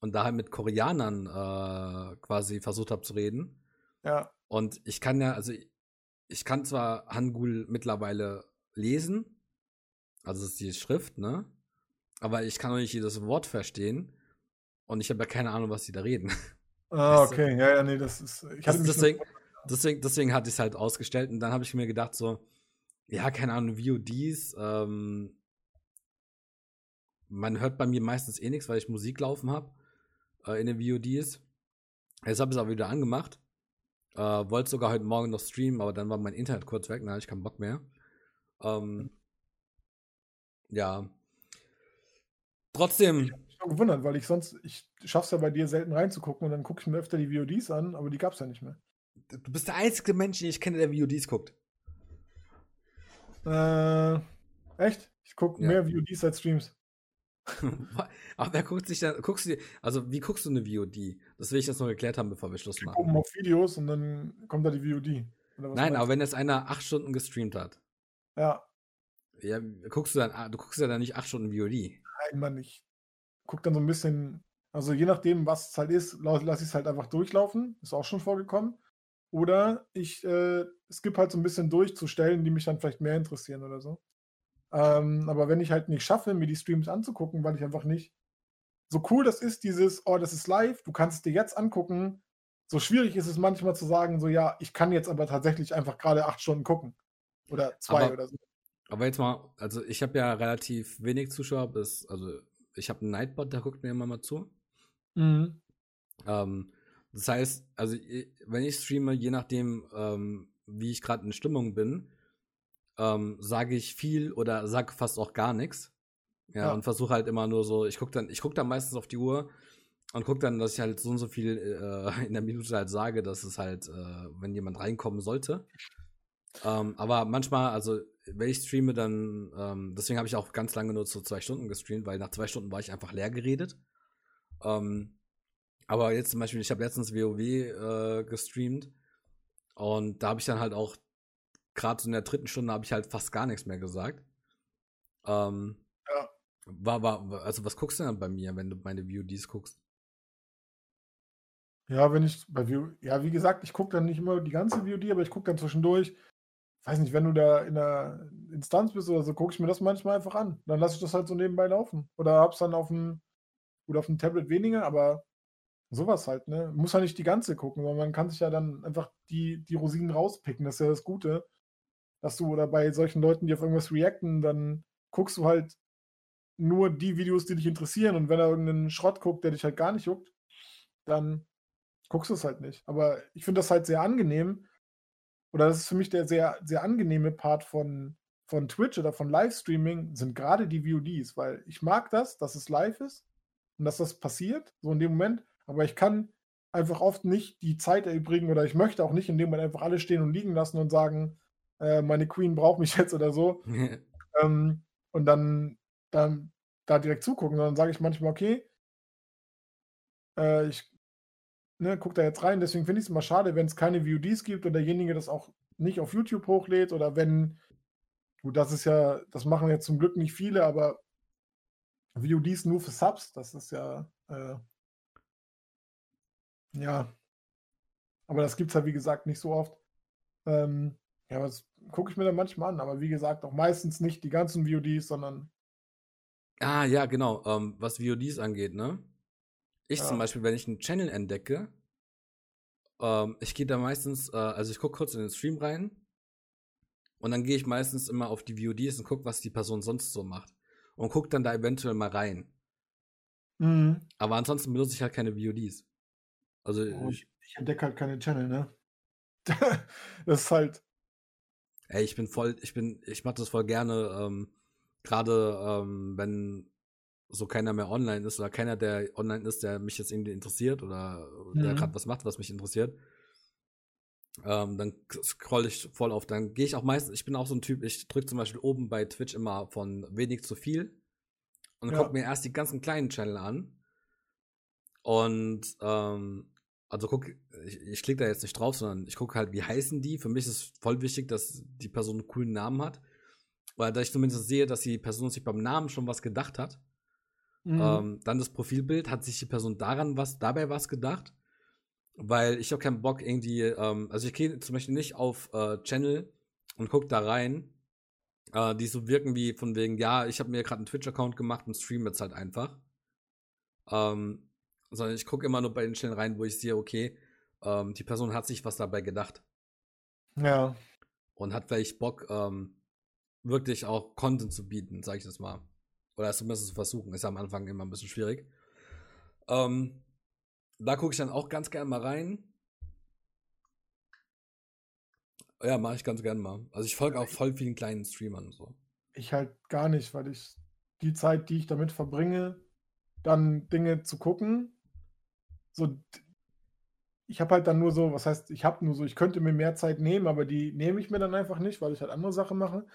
Speaker 1: und da halt mit Koreanern äh, quasi versucht habe zu reden.
Speaker 2: Ja.
Speaker 1: Und ich kann ja, also ich, ich kann zwar Hangul mittlerweile lesen, also das ist die Schrift, ne? Aber ich kann auch nicht jedes Wort verstehen. Und ich habe ja keine Ahnung, was die da reden.
Speaker 2: Ah,
Speaker 1: Weißt du?
Speaker 2: okay. Ja, ja, nee, das ist ich
Speaker 1: Das,
Speaker 2: hatte nur
Speaker 1: deswegen, deswegen, deswegen hatte ich es halt ausgestellt und dann habe ich mir gedacht, so, ja, keine Ahnung, VODs, ähm, man hört bei mir meistens eh nichts, weil ich Musik laufen habe äh, in den VODs. Jetzt habe ich es aber wieder angemacht. Äh, wollte sogar heute Morgen noch streamen, aber dann war mein Internet kurz weg, dann hatte ich keinen Bock mehr. Ähm, ja. Trotzdem,
Speaker 2: Ich habe mich nur gewundert, weil ich sonst ich schaff's ja bei dir selten reinzugucken und dann gucke ich mir öfter die VODs an, aber die gab's ja nicht mehr.
Speaker 1: du bist der einzige Mensch, den ich kenne, der VODs guckt.
Speaker 2: Äh, echt? Ich gucke
Speaker 1: Ja.
Speaker 2: mehr VODs als Streams.
Speaker 1: Aber wer guckt sich da, guckst du dir, also wie guckst du eine VOD? Das will ich jetzt noch geklärt haben, bevor wir Schluss
Speaker 2: Ich
Speaker 1: machen.
Speaker 2: gucke auf Videos und dann kommt da die VOD.
Speaker 1: Nein, aber wenn jetzt einer acht Stunden gestreamt hat?
Speaker 2: Ja,
Speaker 1: ja, guckst du dann, ah, du guckst ja dann nicht acht Stunden VOD.
Speaker 2: nein, Mann, ich gucke dann so ein bisschen, also je nachdem, was es halt ist, lasse ich es halt einfach durchlaufen. Ist auch schon vorgekommen. Oder ich äh, skippe halt so ein bisschen durch zu Stellen, die mich dann vielleicht mehr interessieren oder so. Ähm, aber wenn ich halt nicht schaffe, mir die Streams anzugucken, weil ich einfach nicht. So cool das ist, dieses, oh, das ist live, du kannst es dir jetzt angucken. So schwierig ist es manchmal zu sagen, so ja, ich kann jetzt aber tatsächlich einfach gerade acht Stunden gucken. Oder zwei
Speaker 1: Aber-
Speaker 2: oder so.
Speaker 1: Aber jetzt mal, also ich habe ja relativ wenig Zuschauer, bis, also ich habe einen Nightbot, der guckt mir immer mal zu.
Speaker 2: Mhm.
Speaker 1: Ähm, das heißt, also wenn ich streame, je nachdem, ähm, wie ich gerade in Stimmung bin, ähm, sage ich viel oder sage fast auch gar nichts. Ja,
Speaker 2: Ja.
Speaker 1: und versuche halt immer nur so, ich gucke dann, ich gucke dann meistens auf die Uhr und gucke dann, dass ich halt so und so viel äh, in der Minute halt sage, dass es halt, äh, wenn jemand reinkommen sollte. Ähm, aber manchmal, also wenn ich streame, dann, ähm, deswegen habe ich auch ganz lange nur so zwei Stunden gestreamt, weil nach zwei Stunden war ich einfach leer geredet. Ähm, aber jetzt zum Beispiel, ich habe letztens WoW äh, gestreamt und da habe ich dann halt auch, gerade so in der dritten Stunde, habe ich halt fast gar nichts mehr gesagt. Ähm,
Speaker 2: Ja.
Speaker 1: War, war, also was guckst du denn bei mir, wenn du meine VODs guckst?
Speaker 2: Ja, wenn ich bei VO ja, wie gesagt, ich gucke dann nicht immer die ganze VOD, aber ich gucke dann zwischendurch. Weiß nicht, wenn du da in der Instanz bist oder so, gucke ich mir das manchmal einfach an. Dann lasse ich das halt so nebenbei laufen. Oder hab's dann auf dem oder auf dem Tablet weniger, aber sowas halt, ne? Muss ja nicht die ganze gucken, sondern man kann sich ja dann einfach die, die Rosinen rauspicken. Das ist ja das Gute. Dass du oder bei solchen Leuten, die auf irgendwas reacten, dann guckst du halt nur die Videos, die dich interessieren. Und wenn er irgendeinen Schrott guckt, der dich halt gar nicht juckt, dann guckst du es halt nicht. Aber ich finde das halt sehr angenehm. Oder das ist für mich der sehr, sehr angenehme Part von, von Twitch oder von Livestreaming, sind gerade die VODs, weil ich mag das, dass es live ist und dass das passiert, so in dem Moment. Aber ich kann einfach oft nicht die Zeit erübrigen oder ich möchte auch nicht in dem Moment einfach alle stehen und liegen lassen und sagen, äh, meine Queen braucht mich jetzt oder so. Ähm, und dann, dann da direkt zugucken, sondern sage ich manchmal, okay, äh, ich ne, gucke da jetzt rein. Deswegen finde ich es immer schade, wenn es keine VODs gibt und derjenige das auch nicht auf YouTube hochlädt oder wenn, gut, das ist ja, das machen jetzt zum Glück nicht viele, aber VODs nur für Subs, das ist ja, äh, ja, aber das gibt es ja, wie gesagt, nicht so oft. Ähm, ja, das gucke ich mir dann manchmal an, aber wie gesagt, auch meistens nicht die ganzen VODs, sondern.
Speaker 1: Ah, ja, genau. Ähm, was VODs angeht, ne? Ich ja. zum Beispiel, wenn ich einen Channel entdecke, ähm, ich gehe da meistens, äh, also ich gucke kurz in den Stream rein und dann gehe ich meistens immer auf die VODs und gucke, was die Person sonst so macht. Und gucke dann da eventuell mal rein. Mhm. Aber ansonsten benutze ich halt keine VODs.
Speaker 2: Also oh, ich, ich entdecke halt keine Channel, ne? das ist halt.
Speaker 1: Ey, ich bin voll, ich bin, ich mache das voll gerne, ähm, gerade ähm, wenn so keiner mehr online ist oder keiner, der online ist, der mich jetzt irgendwie interessiert oder mhm. der gerade was macht, was mich interessiert. Ähm, dann scroll ich voll auf. Dann gehe ich auch meistens, ich bin auch so ein Typ, ich drücke zum Beispiel oben bei Twitch immer von wenig zu viel und ja. gucke mir erst die ganzen kleinen Channel an. Und ähm, also guck, ich, ich klicke da jetzt nicht drauf, sondern ich gucke halt, wie heißen die. Für mich ist es voll wichtig, dass die Person einen coolen Namen hat. Weil da ich zumindest sehe, dass die Person sich beim Namen schon was gedacht hat. Mhm. Ähm, dann das Profilbild, hat sich die Person daran was, dabei was gedacht? Weil ich habe keinen Bock irgendwie, ähm, also ich gehe zum Beispiel nicht auf äh, Channel und gucke da rein, äh, die so wirken wie von wegen, ja, ich habe mir gerade einen Twitch-Account gemacht und stream jetzt halt einfach. Ähm, sondern ich gucke immer nur bei den Stellen rein, wo ich sehe, okay, ähm, die Person hat sich was dabei gedacht.
Speaker 2: Ja.
Speaker 1: Und hat vielleicht Bock, ähm, wirklich auch Content zu bieten, sage ich das mal. Oder zumindest zu versuchen. Ist ja am Anfang immer ein bisschen schwierig. Ähm, da gucke ich dann auch ganz gerne mal rein. Ja, mache ich ganz gerne mal. Also ich folge auch voll vielen kleinen Streamern so.
Speaker 2: Ich halt gar nicht, weil ich die Zeit, die ich damit verbringe, dann Dinge zu gucken, so, ich habe halt dann nur so, was heißt, ich habe nur so, ich könnte mir mehr Zeit nehmen, aber die nehme ich mir dann einfach nicht, weil ich halt andere Sachen mache.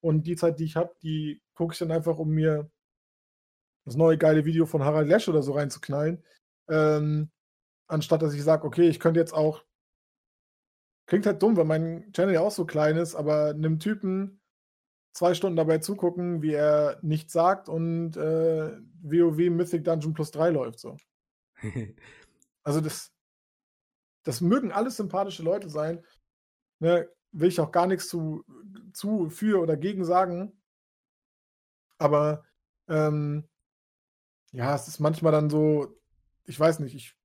Speaker 2: Und die Zeit, die ich habe, die gucke ich dann einfach, um mir das neue geile Video von Harald Lesch oder so reinzuknallen. Ähm, anstatt dass ich sage, okay, ich könnte jetzt auch. Klingt halt dumm, weil mein Channel ja auch so klein ist, aber einem Typen zwei Stunden dabei zugucken, wie er nichts sagt und äh, WoW Mythic Dungeon plus 3 läuft so. Also das, das mögen alles sympathische Leute sein. Ne, will ich auch gar nichts zu, zu, für oder gegen sagen. Aber ähm, ja, es ist manchmal dann so, ich weiß nicht, ich.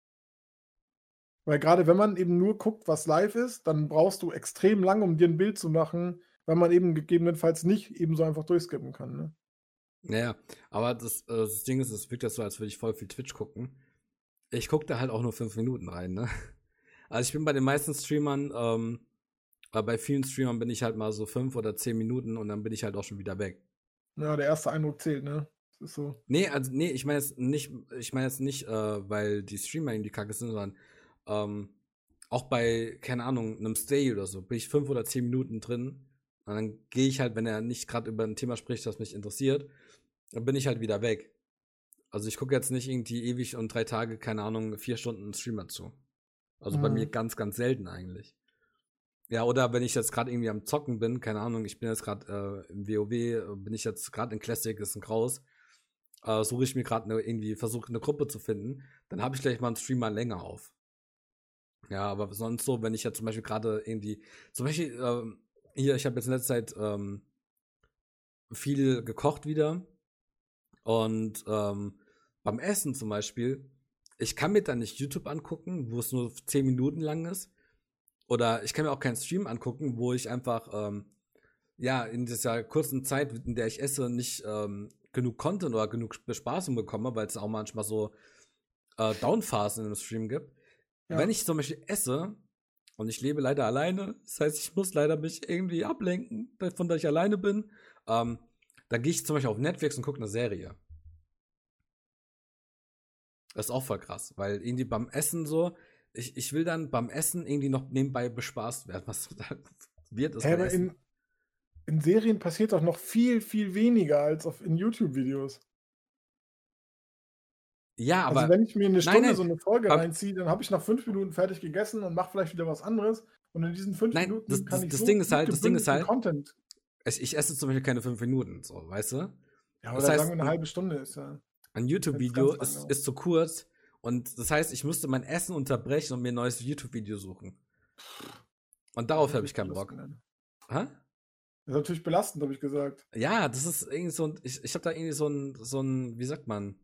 Speaker 2: Weil gerade wenn man eben nur guckt, was live ist, dann brauchst du extrem lang, um dir ein Bild zu machen, weil man eben gegebenenfalls nicht eben so einfach durchskippen kann. Ne?
Speaker 1: Naja, aber das, äh, das Ding ist, es wirkt ja so, als würde ich voll viel Twitch gucken ich gucke da halt auch nur fünf Minuten rein, ne? Also ich bin bei den meisten Streamern, ähm, aber bei vielen Streamern bin ich halt mal so fünf oder zehn Minuten und dann bin ich halt auch schon wieder weg.
Speaker 2: Ja, der erste Eindruck zählt, ne?
Speaker 1: Das ist so. Nee, also nee, ich meine jetzt nicht, ich meine jetzt nicht, äh, weil die Streamer irgendwie kacke sind, sondern ähm, auch bei, keine Ahnung, einem Stay oder so, bin ich fünf oder zehn Minuten drin. Und dann gehe ich halt, wenn er nicht gerade über ein Thema spricht, das mich interessiert, dann bin ich halt wieder weg. Also ich gucke jetzt nicht irgendwie ewig und drei Tage, keine Ahnung, vier Stunden Streamer zu. Also mhm. bei mir mhm. ganz, ganz selten eigentlich. Ja, oder wenn ich jetzt gerade irgendwie am Zocken bin, keine Ahnung, ich bin jetzt gerade äh, im WoW, bin ich jetzt gerade in Classic, ist ein Kraus, äh, suche ich mir gerade ne, irgendwie, versuche eine Gruppe zu finden, dann habe ich gleich mal einen Streamer länger auf. Ja, aber sonst so, wenn ich jetzt zum Beispiel gerade irgendwie, zum Beispiel, äh, hier, ich habe jetzt in letzter Zeit ähm, viel gekocht wieder und ähm, beim Essen zum Beispiel, ich kann mir dann nicht YouTube angucken, wo es nur 10 Minuten lang ist. Oder ich kann mir auch keinen Stream angucken, wo ich einfach, ähm, ja, in dieser kurzen Zeit, in der ich esse, nicht ähm, genug Content oder genug Bespaßung bekomme, weil es auch manchmal so äh, Downphasen im Stream gibt. Ja. Wenn ich zum Beispiel esse und ich lebe leider alleine, das heißt, ich muss leider mich irgendwie ablenken, von der ich alleine bin, ähm, da gehe ich zum Beispiel auf Netflix und gucke eine Serie. Das ist auch voll krass, weil irgendwie beim Essen so, ich, ich will dann beim Essen irgendwie noch nebenbei bespaßt werden. Was wird es?
Speaker 2: Hey, aber in, in Serien passiert doch noch viel, viel weniger als auf, in YouTube-Videos.
Speaker 1: Ja, aber.
Speaker 2: also wenn ich mir eine
Speaker 1: Nein,
Speaker 2: Stunde
Speaker 1: nein,
Speaker 2: so eine Folge
Speaker 1: aber-
Speaker 2: reinziehe, dann habe ich nach fünf Minuten fertig gegessen und mache vielleicht wieder was anderes. Und in diesen fünf
Speaker 1: Nein,
Speaker 2: Minuten
Speaker 1: das-
Speaker 2: kann
Speaker 1: das-
Speaker 2: ich
Speaker 1: das
Speaker 2: so
Speaker 1: Ding ist
Speaker 2: gut
Speaker 1: halt- das Ding ist halt-
Speaker 2: Content.
Speaker 1: Ich, ich esse zum Beispiel keine fünf Minuten, so, weißt du?
Speaker 2: Ja,
Speaker 1: das
Speaker 2: oder
Speaker 1: heißt,
Speaker 2: eine
Speaker 1: ein-
Speaker 2: halbe Stunde ist ja.
Speaker 1: Ein YouTube-Video ist, ist zu kurz und das heißt, ich müsste mein Essen unterbrechen und mir ein neues YouTube-Video suchen. Und darauf habe ich keinen Bock. Hä?
Speaker 2: Das ist natürlich belastend, habe ich gesagt.
Speaker 1: Ja, das ist irgendwie so ein, ich, ich habe da irgendwie so ein, so ein, wie sagt man,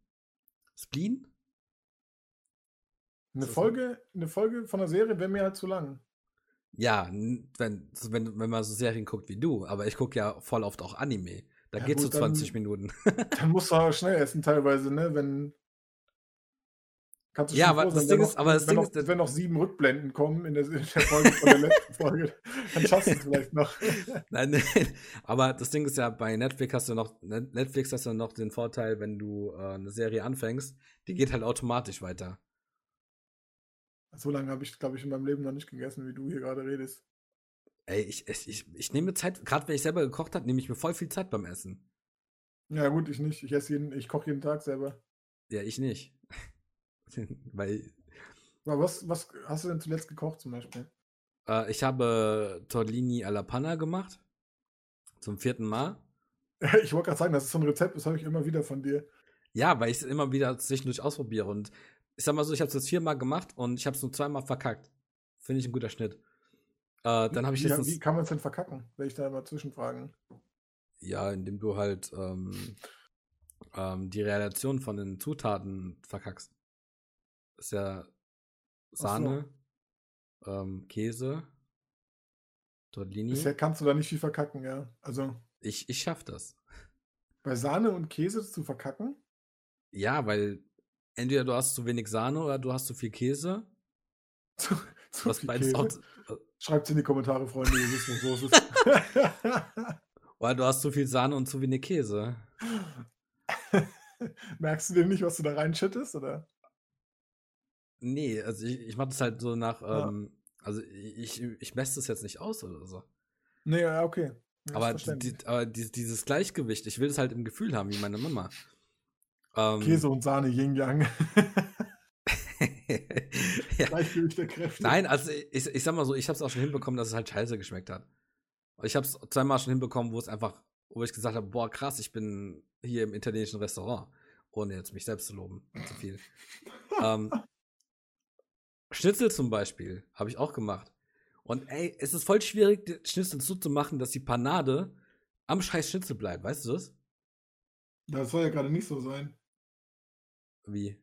Speaker 1: Spleen?
Speaker 2: Eine. Folge, eine Folge von einer Serie wäre mir halt zu lang.
Speaker 1: Ja, wenn, wenn, wenn man so Serien guckt wie du, aber ich gucke ja voll oft auch Anime. Da
Speaker 2: Ja,
Speaker 1: geht's
Speaker 2: gut,
Speaker 1: so
Speaker 2: dann-
Speaker 1: 20 Minuten.
Speaker 2: Dann musst du aber schnell essen teilweise, ne? Wenn. Kannst du
Speaker 1: Ja,
Speaker 2: schon
Speaker 1: aber das
Speaker 2: sein,
Speaker 1: Ding ist-
Speaker 2: noch,
Speaker 1: aber das Ding
Speaker 2: noch,
Speaker 1: ist,
Speaker 2: wenn noch sieben Rückblenden kommen in der, in der Folge von der letzten Folge, dann schaffst du es vielleicht noch.
Speaker 1: Nein, nein, aber das Ding ist ja, bei Netflix hast du noch, Net- Netflix hast du noch den Vorteil, wenn du äh, eine Serie anfängst, die geht halt automatisch weiter.
Speaker 2: So lange habe ich, glaube ich, in meinem Leben noch nicht gegessen, wie du hier gerade redest.
Speaker 1: Ey, ich, ich, ich, ich nehme mir Zeit, gerade wenn ich selber gekocht habe, nehme ich mir voll viel Zeit beim Essen.
Speaker 2: Ja, gut, ich nicht. Ich esse jeden, ich koche jeden Tag selber.
Speaker 1: Ja, ich nicht. Weil
Speaker 2: Aber was, was hast du denn zuletzt gekocht zum Beispiel?
Speaker 1: äh, ich habe Torlini alla Panna gemacht. Zum vierten Mal.
Speaker 2: Ich wollte gerade sagen, das ist so ein Rezept, das habe ich immer wieder von dir.
Speaker 1: Ja, weil ich es immer wieder zwischendurch ausprobiere. Und ich sag mal so, ich habe es jetzt viermal gemacht und ich habe es nur zweimal verkackt. Finde ich ein guter Schnitt. Äh, dann habe ich
Speaker 2: wie,
Speaker 1: letztens,
Speaker 2: wie kann man es denn verkacken? Will ich da mal zwischenfragen.
Speaker 1: ja, indem du halt ähm, ähm, die Relation von den Zutaten verkackst. Ist ja
Speaker 2: so.
Speaker 1: Sahne, ähm, Käse, Tortellini.
Speaker 2: Bisher kannst du da nicht viel verkacken, ja. Also
Speaker 1: Ich, ich schaff das.
Speaker 2: bei Sahne und Käse zu verkacken?
Speaker 1: Ja, weil entweder du hast zu wenig Sahne oder du hast zu viel Käse.
Speaker 2: Zu, zu
Speaker 1: Was
Speaker 2: viel
Speaker 1: beides
Speaker 2: Käse?
Speaker 1: auch,
Speaker 2: Schreibt in die Kommentare, Freunde, ihr wisst, was los ist.
Speaker 1: oder du hast zu viel Sahne und zu wenig Käse.
Speaker 2: Merkst du denn nicht, was du da reinschüttest, oder?
Speaker 1: Nee, also ich, ich mach das halt so nach,
Speaker 2: Ja.
Speaker 1: ähm, also ich, ich messe das jetzt nicht aus oder so.
Speaker 2: Nee, ja, okay.
Speaker 1: Aber die, aber die, dieses Gleichgewicht, ich will es halt im Gefühl haben, wie meine Mama. Ähm,
Speaker 2: Käse und Sahne, Yin Yang.
Speaker 1: ja.
Speaker 2: Gleichgewicht der Kräfte.
Speaker 1: Nein, also ich, ich sag mal so, ich habe es auch schon hinbekommen, dass es halt scheiße geschmeckt hat. Ich habe es zweimal schon hinbekommen, wo es einfach, wo ich gesagt habe, boah, krass, ich bin hier im italienischen Restaurant, ohne jetzt mich selbst zu loben, zu viel. ähm, Schnitzel zum Beispiel habe ich auch gemacht. Und ey, es ist voll schwierig, Schnitzel so zu machen, dass die Panade am scheiß Schnitzel bleibt, weißt du das?
Speaker 2: Das soll ja gerade nicht so sein.
Speaker 1: Wie?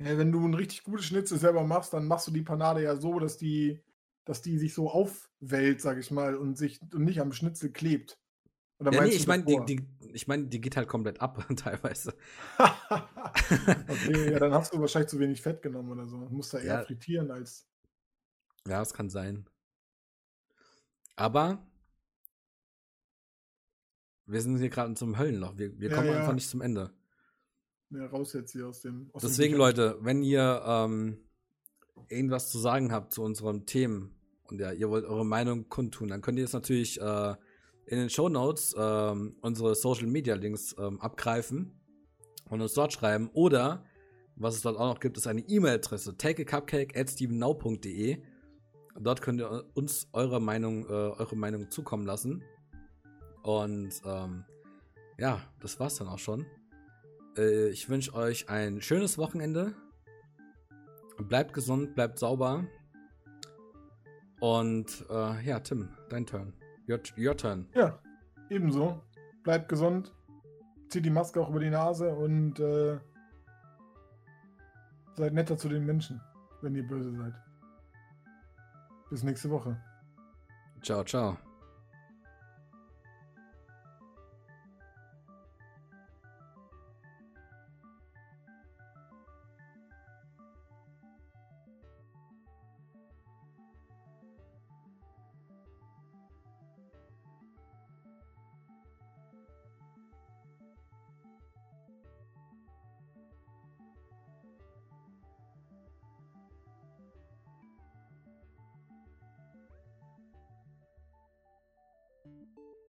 Speaker 2: Ja, wenn du ein richtig gutes Schnitzel selber machst, dann machst du die Panade ja so, dass die, dass die sich so aufwellt, sag ich mal, und sich und nicht am Schnitzel klebt. Oder
Speaker 1: Ja, nee, ich meine, die, die, ich mein, die geht halt komplett ab, teilweise.
Speaker 2: okay, ja, dann hast du wahrscheinlich zu wenig Fett genommen oder so. Du musst da eher
Speaker 1: Ja.
Speaker 2: frittieren als.
Speaker 1: Ja, das kann sein. Aber wir sind hier gerade zum Höllenloch. Wir, wir
Speaker 2: Ja,
Speaker 1: kommen einfach nicht zum Ende.
Speaker 2: Ja, raus jetzt hier aus dem. Aus dem
Speaker 1: Deswegen,
Speaker 2: Büchern.
Speaker 1: Leute, wenn ihr ähm, irgendwas zu sagen habt zu unseren Themen und ja, ihr wollt eure Meinung kundtun, dann könnt ihr jetzt natürlich äh, in den Show Notes ähm, unsere Social Media Links ähm, abgreifen und uns dort schreiben. Oder, was es dort auch noch gibt, ist eine E-Mail-Adresse, takeacupcake at stevennow.de. Dort könnt ihr uns eure Meinung, äh, eure Meinung zukommen lassen. Und ähm, ja, das war's dann auch schon. Äh, ich wünsche euch ein schönes Wochenende. Bleibt gesund, bleibt sauber. Und äh, ja, Tim, dein Turn. Your, your turn.
Speaker 2: Ja, ebenso. Bleibt gesund. Zieht die Maske auch über die Nase und äh, seid netter zu den Menschen, wenn ihr böse seid. Bis nächste Woche.
Speaker 1: Ciao, ciao.